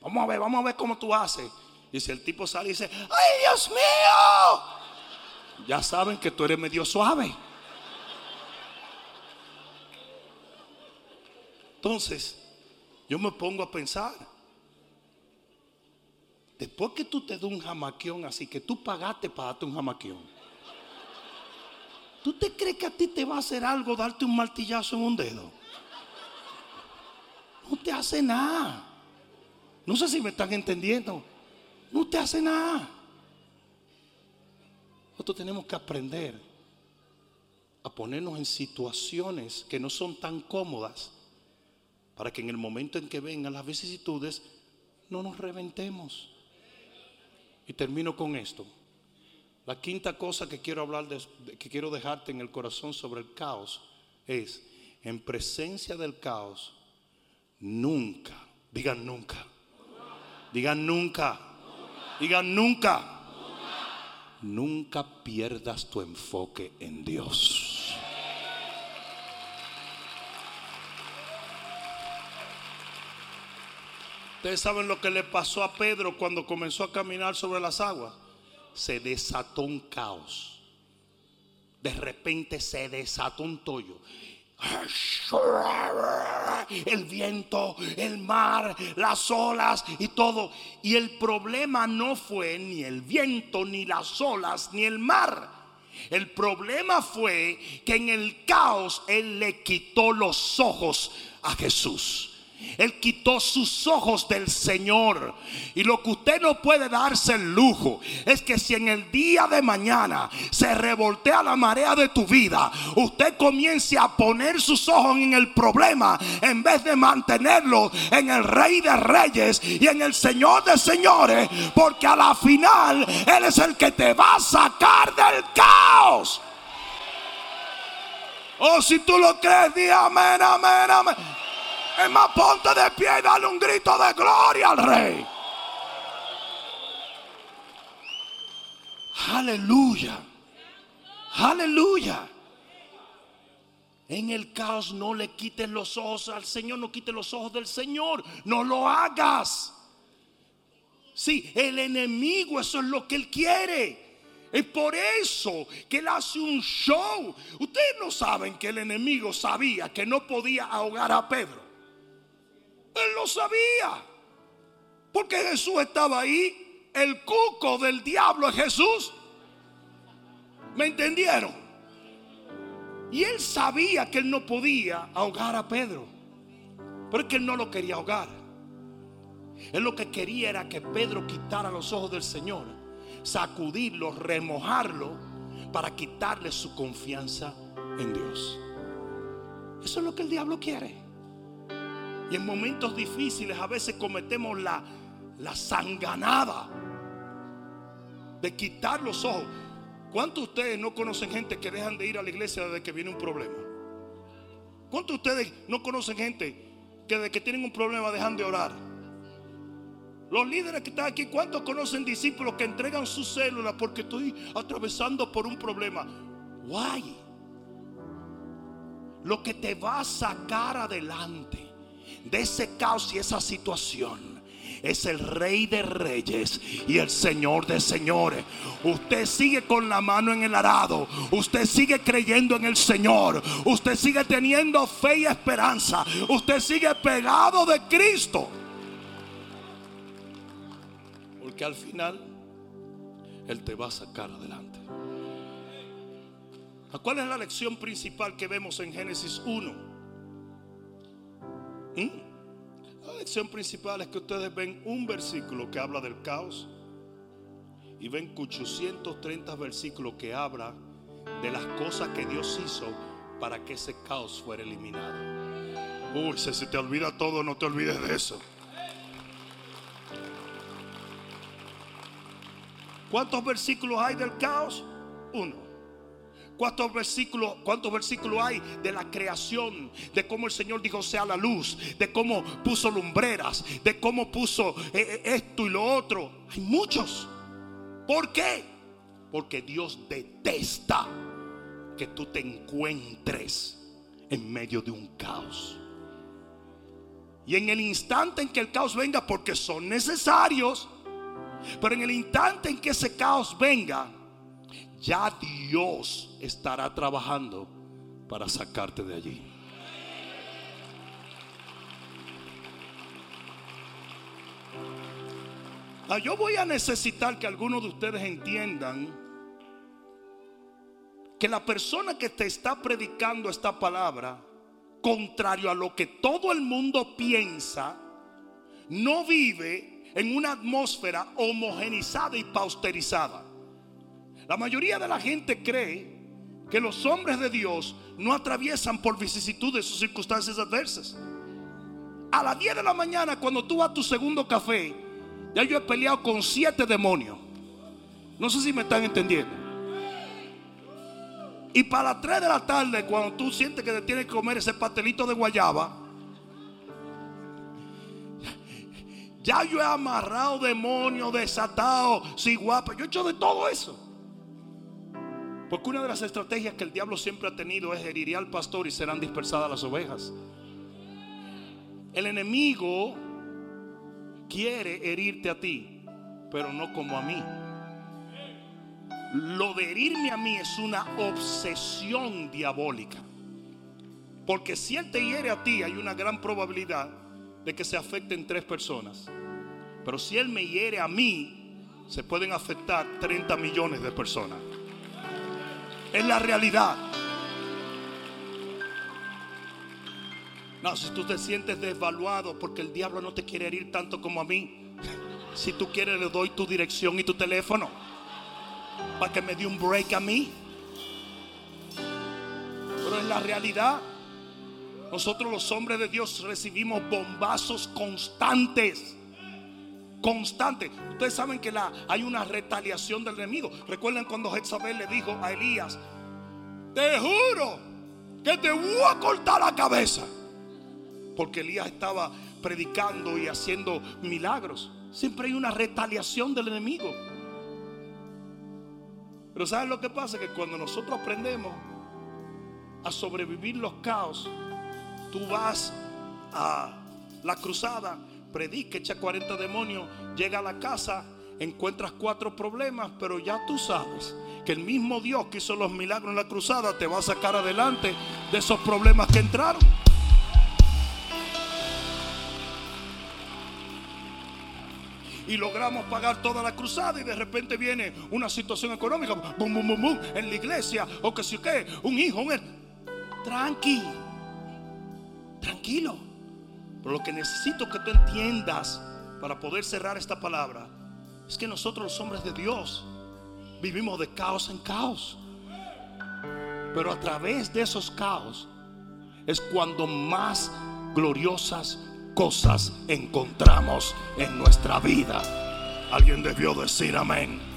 Vamos a ver, vamos a ver cómo tú haces. Y si el tipo sale y dice, ¡ay, Dios mío! Ya saben que tú eres medio suave. Entonces, yo me pongo a pensar. Después que tú te das un jamaquión así, que tú pagaste para darte un jamaquión. ¿Tú te crees que a ti te va a hacer algo darte un martillazo en un dedo? No te hace nada. No sé si me están entendiendo. No te hace nada. Nosotros tenemos que aprender a ponernos en situaciones que no son tan cómodas para que en el momento en que vengan las vicisitudes no nos reventemos. Y termino con esto. La quinta cosa que quiero hablar de, que quiero dejarte en el corazón sobre el caos es en presencia del caos nunca, digan nunca. Digan nunca. Digan nunca. Nunca pierdas tu enfoque en Dios. Ustedes saben lo que le pasó a Pedro cuando comenzó a caminar sobre las aguas. Se desató un caos. De repente se desató un tollo. el viento, el mar, las olas y todo. Y el problema no fue ni el viento, ni las olas, ni el mar. El problema fue que en el caos Él le quitó los ojos a Jesús. Él quitó sus ojos del Señor. Y lo que usted no puede darse el lujo es que si en el día de mañana se revoltea la marea de tu vida, usted comience a poner sus ojos en el problema en vez de mantenerlo en el Rey de Reyes y en el Señor de Señores. Porque a la final Él es el que te va a sacar del caos. Oh, si tú lo crees, di amén, amén, amén. Es más, ponte de pie y dale un grito de gloria al rey. Aleluya. Aleluya. En el caos no le quites los ojos al Señor, no quites los ojos del Señor, no lo hagas. Sí, el enemigo, eso es lo que él quiere. Es por eso que él hace un show. Ustedes no saben que el enemigo sabía que no podía ahogar a Pedro. Él lo sabía. Porque Jesús estaba ahí. El cuco del diablo es Jesús. ¿Me entendieron? Y él sabía que él no podía ahogar a Pedro. Pero es que él no lo quería ahogar. Él lo que quería era que Pedro quitara los ojos del Señor, sacudirlo, remojarlo, para quitarle su confianza en Dios. Eso es lo que el diablo quiere. Y en momentos difíciles a veces cometemos la, la sanganada de quitar los ojos. ¿Cuántos de ustedes no conocen gente que dejan de ir a la iglesia desde que viene un problema? ¿Cuántos de ustedes no conocen gente que desde que tienen un problema dejan de orar? Los líderes que están aquí, ¿cuántos conocen discípulos que entregan su célula porque estoy atravesando por un problema? Why? Lo que te va a sacar adelante de ese caos y esa situación es el rey de reyes y el señor de señores. Usted sigue con la mano en el arado. Usted sigue creyendo en el Señor. Usted sigue teniendo fe y esperanza. Usted sigue pegado de Cristo. Porque al final Él te va a sacar adelante. ¿Cuál es la lección principal que vemos en Génesis 1? ¿Mm? La lección principal es que ustedes ven un versículo que habla del caos y ven 830 versículos que habla de las cosas que Dios hizo para que ese caos fuera eliminado. Uy, si se te olvida todo, no te olvides de eso. ¿Cuántos versículos hay del caos? Uno. ¿Cuántos versículos, ¿Cuántos versículos hay de la creación? De cómo el Señor dijo sea la luz. De cómo puso lumbreras. De cómo puso eh, eh, esto y lo otro. Hay muchos. ¿Por qué? Porque Dios detesta que tú te encuentres en medio de un caos. Y en el instante en que el caos venga, porque son necesarios, pero en el instante en que ese caos venga, ya Dios estará trabajando para sacarte de allí. Ah, yo voy a necesitar que algunos de ustedes entiendan que la persona que te está predicando esta palabra, contrario a lo que todo el mundo piensa, no vive en una atmósfera homogenizada y pausterizada. La mayoría de la gente cree que los hombres de Dios no atraviesan por vicisitudes o circunstancias adversas. A las 10 de la mañana, cuando tú vas a tu segundo café, ya yo he peleado con siete demonios. No sé si me están entendiendo. Y para las 3 de la tarde, cuando tú sientes que te tienes que comer ese pastelito de guayaba, ya yo he amarrado demonios, desatado, si guapa, yo he hecho de todo eso. Porque una de las estrategias que el diablo siempre ha tenido es herir al pastor y serán dispersadas las ovejas. El enemigo quiere herirte a ti, pero no como a mí. Lo de herirme a mí es una obsesión diabólica. Porque si Él te hiere a ti, hay una gran probabilidad de que se afecten tres personas. Pero si Él me hiere a mí, se pueden afectar 30 millones de personas. Es la realidad. No, si tú te sientes desvaluado porque el diablo no te quiere herir tanto como a mí, si tú quieres le doy tu dirección y tu teléfono para que me dé un break a mí. Pero en la realidad, nosotros los hombres de Dios recibimos bombazos constantes. Constantes. Ustedes saben que la, hay una retaliación del enemigo. Recuerden cuando Jezabel le dijo a Elías, te juro que te voy a cortar la cabeza. Porque Elías estaba predicando y haciendo milagros. Siempre hay una retaliación del enemigo. Pero ¿sabes lo que pasa? Que cuando nosotros aprendemos a sobrevivir los caos, tú vas a la cruzada, predica, echa 40 demonios, llega a la casa, encuentras cuatro problemas, pero ya tú sabes que el mismo Dios que hizo los milagros en la cruzada te va a sacar adelante de esos problemas que entraron. y logramos pagar toda la cruzada y de repente viene una situación económica, en la iglesia o que si qué, un hijo, un tranqui, tranquilo. Pero lo que necesito que tú entiendas para poder cerrar esta palabra es que nosotros los hombres de Dios vivimos de caos en caos. Pero a través de esos caos es cuando más gloriosas cosas encontramos en nuestra vida. Alguien debió decir amén.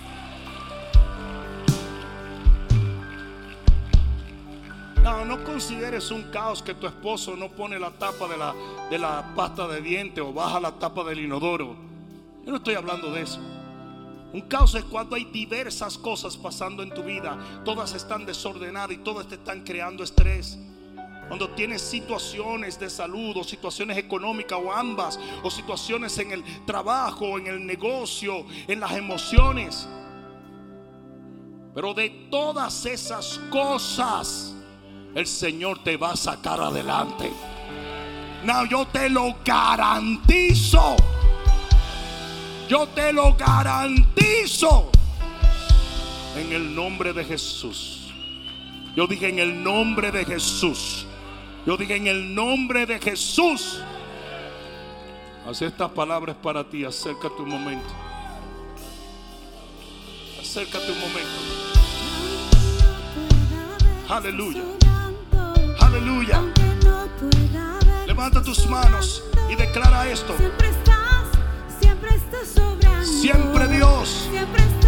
No, consideres un caos que tu esposo no pone la tapa de la, de la pasta de diente o baja la tapa del inodoro. Yo no estoy hablando de eso. Un caos es cuando hay diversas cosas pasando en tu vida. Todas están desordenadas y todas te están creando estrés. Cuando tienes situaciones de salud o situaciones económicas o ambas, o situaciones en el trabajo, en el negocio, en las emociones. Pero de todas esas cosas, el Señor te va a sacar adelante. No, yo te lo garantizo. Yo te lo garantizo. En el nombre de Jesús. Yo dije en el nombre de Jesús. Yo dije en el nombre de Jesús. Haz estas palabras para ti. Acércate un momento. Acércate un momento. Aleluya. Aleluya. Levanta tus manos y declara esto. Siempre estás, siempre estás sobrando. Siempre Dios. Siempre estás,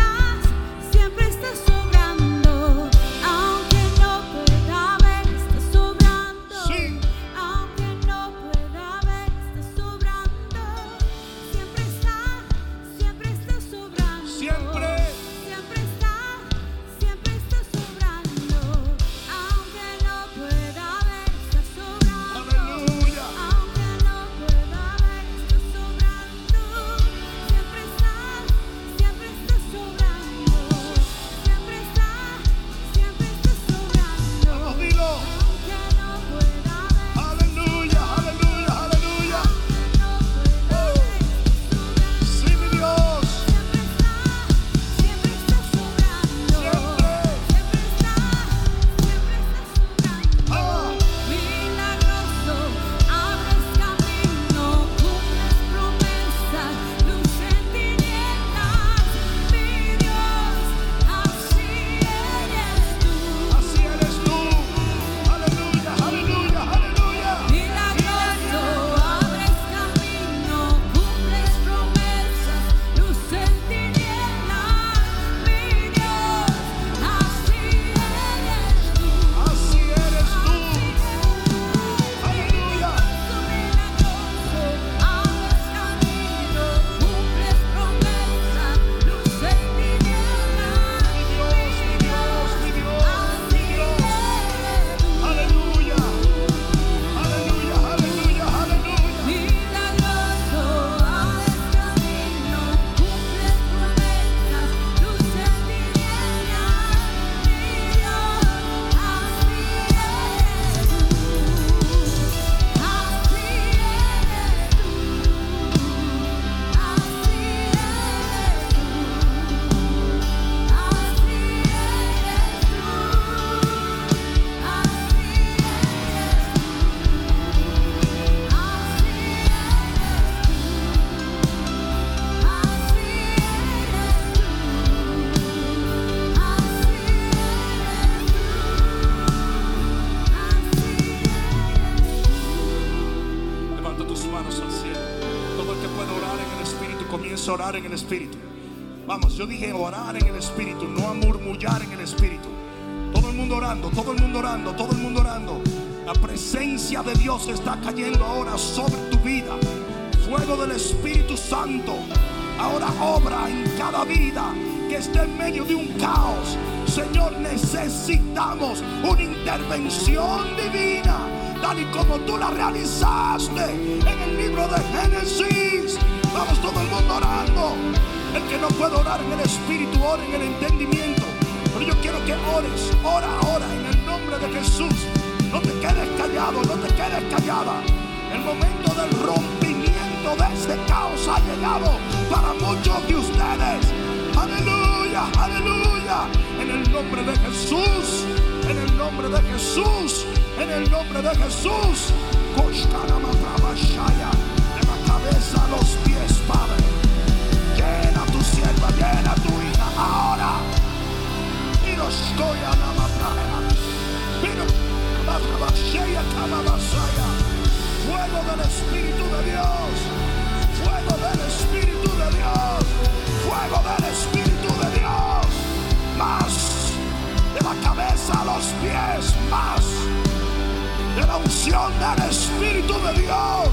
en el espíritu. Vamos, yo dije orar en el espíritu, no a murmullar en el espíritu. Todo el mundo orando, todo el mundo orando, todo el mundo orando. La presencia de Dios está cayendo ahora sobre tu vida. Fuego del Espíritu Santo. Ahora obra en cada vida que esté en medio de un caos. Señor, necesitamos una intervención divina, tal y como tú la realizaste en el libro de Génesis. Vamos todo el mundo orando. El que no puede orar en el Espíritu, ora en el entendimiento. Pero yo quiero que ores, ora ahora en el nombre de Jesús. No te quedes callado, no te quedes callada. El momento del rompimiento de este caos ha llegado para muchos de ustedes. Aleluya, aleluya. En el nombre de Jesús, en el nombre de Jesús, en el nombre de Jesús. De la cabeza a los pies, Fuego del Espíritu de Dios. Fuego del Espíritu de Dios. Fuego del Espíritu de Dios. Más de la cabeza a los pies. Más de la unción del Espíritu de Dios.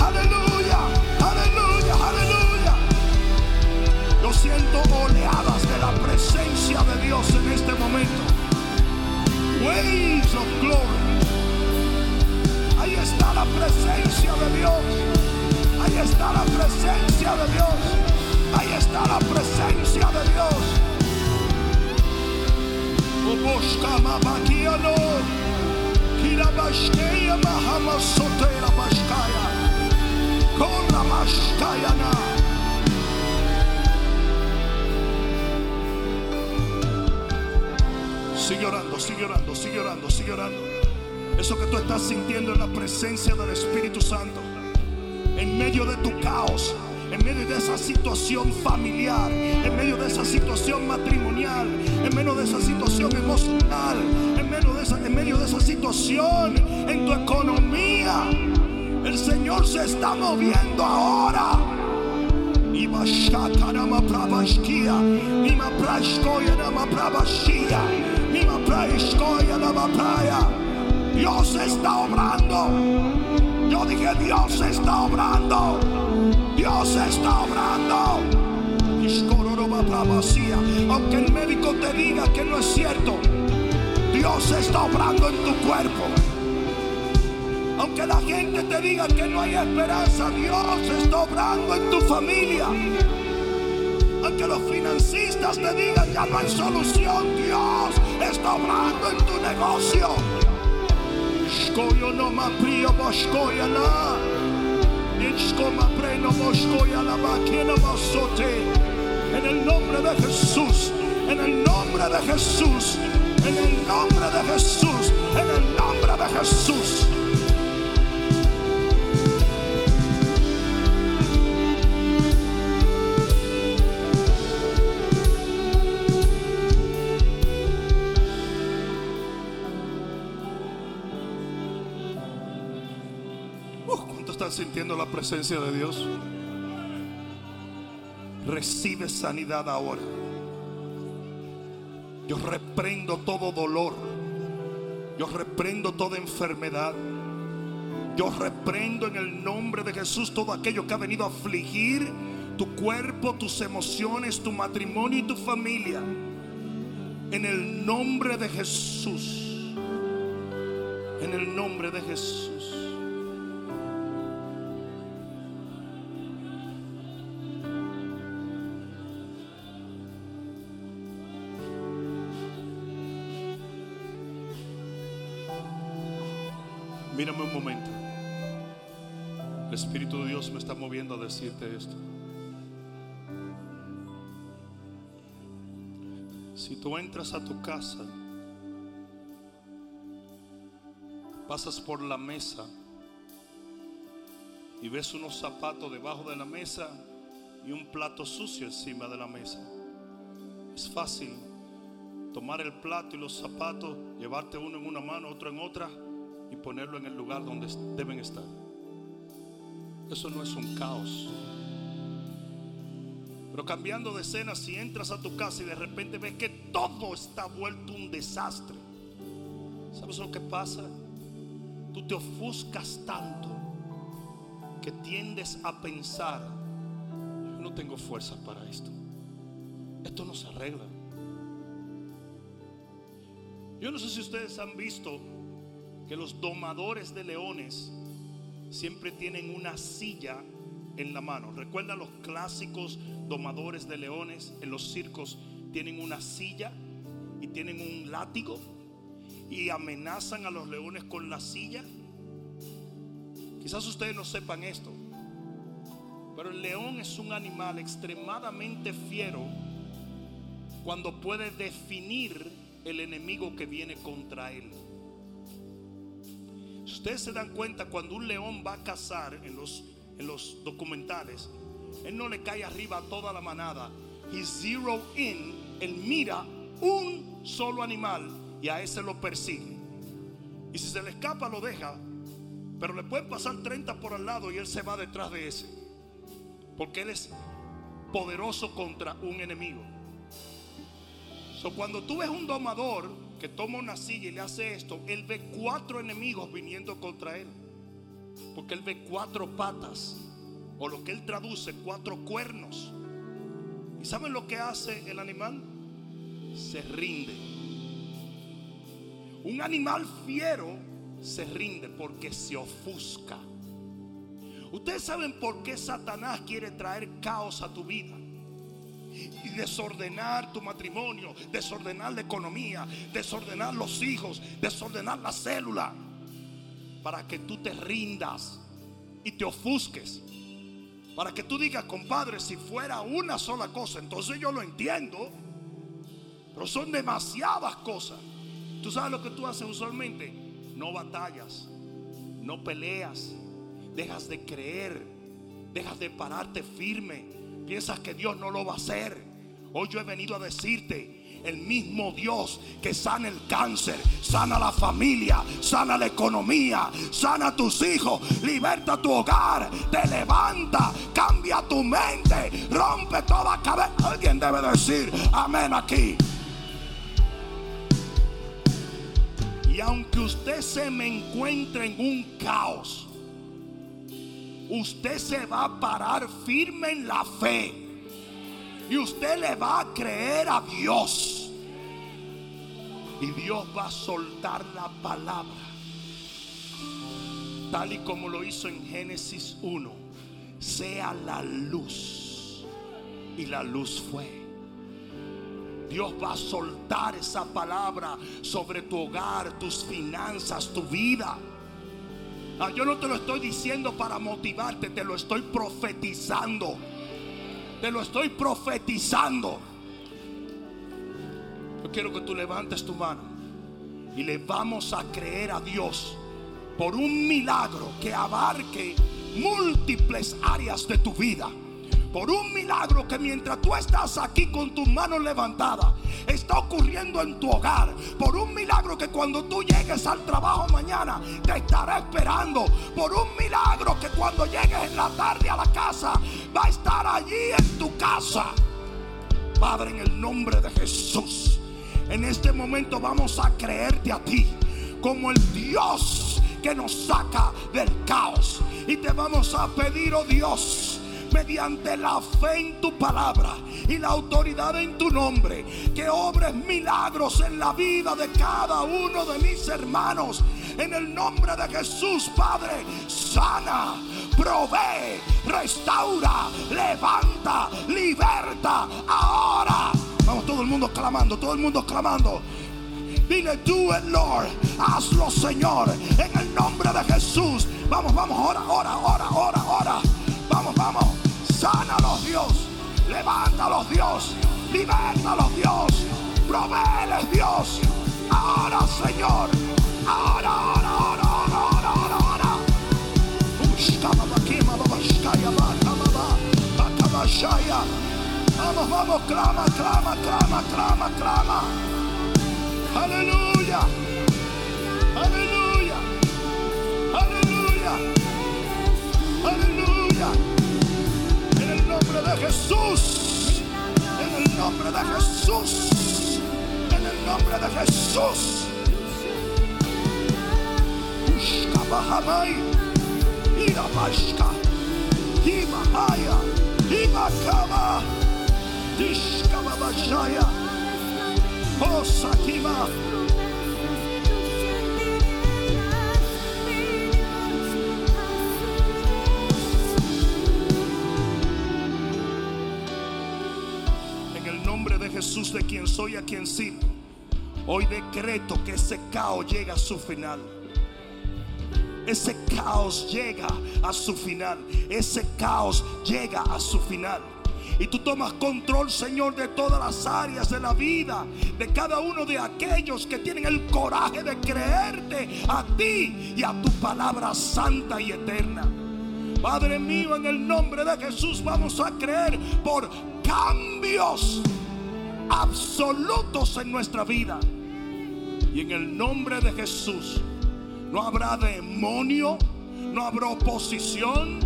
Aleluya, siento oleadas de la presencia de Dios en este momento. Waves of glory. Ahí está la presencia de Dios. Ahí está la presencia de Dios. Ahí está la presencia de Dios. Oboshkama bakiano. Sigue orando, sigue orando, sigue orando, sigue orando. Eso que tú estás sintiendo en la presencia del Espíritu Santo. En medio de tu caos, en medio de esa situación familiar, en medio de esa situación matrimonial, en medio de esa situación emocional, en medio de esa, en medio de esa situación en tu economía. El Señor se está moviendo ahora. Pravashkia, ima prashkoya nama nama praya. Dios está obrando. Yo dije, Dios está obrando. Dios está obrando. Aunque el médico te diga que no es cierto, Dios está obrando en tu cuerpo. Aunque la gente te diga que no hay esperanza, Dios está obrando en tu familia. Aunque los financistas te digan ya no hay solución, Dios está obrando en tu negocio. No ma prio boshkoya na. Ishko ma preno boshkoya la maquina basote. En el nombre de Jesús, en el nombre de Jesús, en el nombre de Jesús, en el nombre de Jesús. Uh, ¿Cuánto están sintiendo la presencia de Dios? Recibe sanidad ahora. Yo reprendo todo dolor. Yo reprendo toda enfermedad. Yo reprendo en el nombre de Jesús todo aquello que ha venido a afligir tu cuerpo, tus emociones, tu matrimonio y tu familia. En el nombre de Jesús. En el nombre de Jesús. Mírame un momento. El Espíritu de Dios me está moviendo a decirte esto. Si tú entras a tu casa, pasas por la mesa y ves unos zapatos debajo de la mesa y un plato sucio encima de la mesa, es fácil tomar el plato y los zapatos, llevarte uno en una mano, otro en otra y ponerlo en el lugar donde deben estar. Eso no es un caos. Pero cambiando de escena, si entras a tu casa y de repente ves que todo está vuelto un desastre. ¿Sabes lo que pasa? Tú te ofuscas tanto que tiendes a pensar, yo no tengo fuerzas para esto. Esto no se arregla. Yo no sé si ustedes han visto que los domadores de leones siempre tienen una silla en la mano. ¿Recuerdan los clásicos domadores de leones en los circos? Tienen una silla y tienen un látigo y amenazan a los leones con la silla. Quizás ustedes no sepan esto, pero el león es un animal extremadamente fiero cuando puede definir el enemigo que viene contra él. Ustedes se dan cuenta, cuando un león va a cazar en los, en los documentales, él no le cae arriba a toda la manada. He zero in, él mira un solo animal y a ese lo persigue. Y si se le escapa, lo deja. Pero le pueden pasar 30 por al lado y él se va detrás de ese. Porque él es poderoso contra un enemigo. So, cuando tú ves un domador que toma una silla y le hace esto, él ve cuatro enemigos viniendo contra él. Porque él ve cuatro patas, o lo que él traduce, cuatro cuernos. ¿Y saben lo que hace el animal? Se rinde. Un animal fiero se rinde porque se ofusca. Ustedes saben por qué Satanás quiere traer caos a tu vida y desordenar tu matrimonio, desordenar la economía, desordenar los hijos, desordenar la célula, para que tú te rindas y te ofusques. Para que tú digas, compadre, si fuera una sola cosa, entonces yo lo entiendo. Pero son demasiadas cosas. ¿Tú sabes lo que tú haces usualmente? No batallas, no peleas, dejas de creer, dejas de pararte firme, piensas que Dios no lo va a hacer. Hoy yo he venido a decirte, el mismo Dios que sana el cáncer, sana la familia, sana la economía, sana a tus hijos, liberta tu hogar, te levanta, cambia tu mente, rompe toda cabeza. Alguien debe decir amén aquí. Y aunque usted se me encuentre en un caos, usted se va a parar firme en la fe. Y usted le va a creer a Dios. Y Dios va a soltar la palabra. Tal y como lo hizo en Génesis 1. Sea la luz. Y la luz fue. Dios va a soltar esa palabra sobre tu hogar, tus finanzas, tu vida. Ah, yo no te lo estoy diciendo para motivarte, te lo estoy profetizando. Te lo estoy profetizando. Yo quiero que tú levantes tu mano y le vamos a creer a Dios por un milagro que abarque múltiples áreas de tu vida. Por un milagro que mientras tú estás aquí con tus manos levantadas, está ocurriendo en tu hogar. Por un milagro que cuando tú llegues al trabajo mañana, te estará esperando. Por un milagro que cuando llegues en la tarde a la casa, va a estar allí en tu casa. Padre, en el nombre de Jesús, en este momento vamos a creerte a ti como el Dios que nos saca del caos. Y te vamos a pedir, oh Dios, mediante la fe en tu palabra y la autoridad en tu nombre, que obres milagros en la vida de cada uno de mis hermanos. En el nombre de Jesús, Padre, sana, provee, restaura, levanta, liberta. Ahora, vamos todo el mundo clamando, todo el mundo clamando. Dile, do it, Lord. Hazlo, Señor. En el nombre de Jesús. Vamos, vamos, ahora, ahora, ahora, ahora, ahora. Vamos, vamos. Sánalos, Dios. Levántalos, Dios. Libértalos, Dios. Provéeles, Dios. Ahora, Señor. Ahora, ahora, ahora, ahora, ahora, ahora. Vamos, vamos, clama, clama, clama, clama, clama. Aleluya. Aleluya. Aleluya. Aleluya. En el nombre de Jesús. nombre de Jesús. En el nombre de Jesús. Ushkabahamai. Irabashka. Himahaya. Himakama. Dishkababashaya. Osakima. Nombre de Jesús, de quien soy, a quien sirvo, hoy decreto que ese caos llega a su final. Ese caos llega a su final. Ese caos llega a su final. Y tú tomas control, Señor, de todas las áreas de la vida, de cada uno de aquellos que tienen el coraje de creerte a ti y a tu palabra santa y eterna. Padre mío, en el nombre de Jesús vamos a creer por cambios absolutos en nuestra vida. Y en el nombre de Jesús no habrá demonio, no habrá oposición,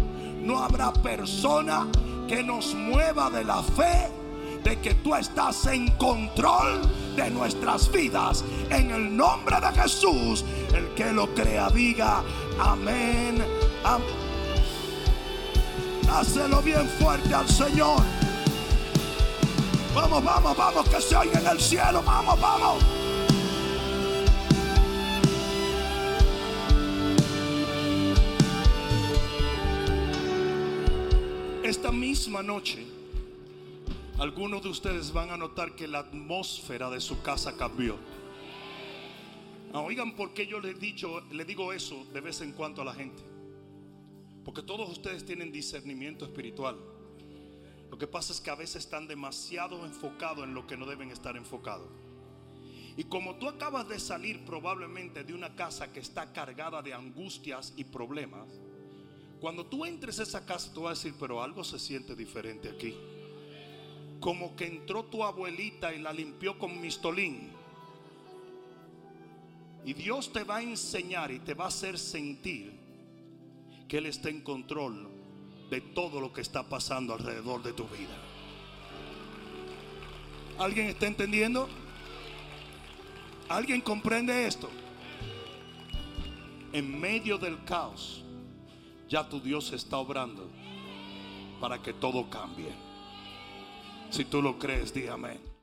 no habrá persona que nos mueva de la fe de que tú estás en control de nuestras vidas. En el nombre de Jesús, el que lo crea diga amén. amén. Bien fuerte al Señor. Vamos, vamos, vamos, que se oiga en el cielo. Vamos, vamos. Esta misma noche, algunos de ustedes van a notar que la atmósfera de su casa cambió. Ah, Oigan, por qué yo le, dicho, le digo eso de vez en cuando a la gente. Porque todos ustedes tienen discernimiento espiritual. Lo que pasa es que a veces están demasiado enfocados en lo que no deben estar enfocados. Y como tú acabas de salir probablemente de una casa que está cargada de angustias y problemas, cuando tú entres a esa casa tú vas a decir, pero algo se siente diferente aquí. Como que entró tu abuelita y la limpió con mistolín. Y Dios te va a enseñar y te va a hacer sentir que Él está en control de todo lo que está pasando alrededor de tu vida. ¿Alguien está entendiendo? ¿Alguien comprende esto? En medio del caos, ya tu Dios está obrando para que todo cambie. Si tú lo crees, amén.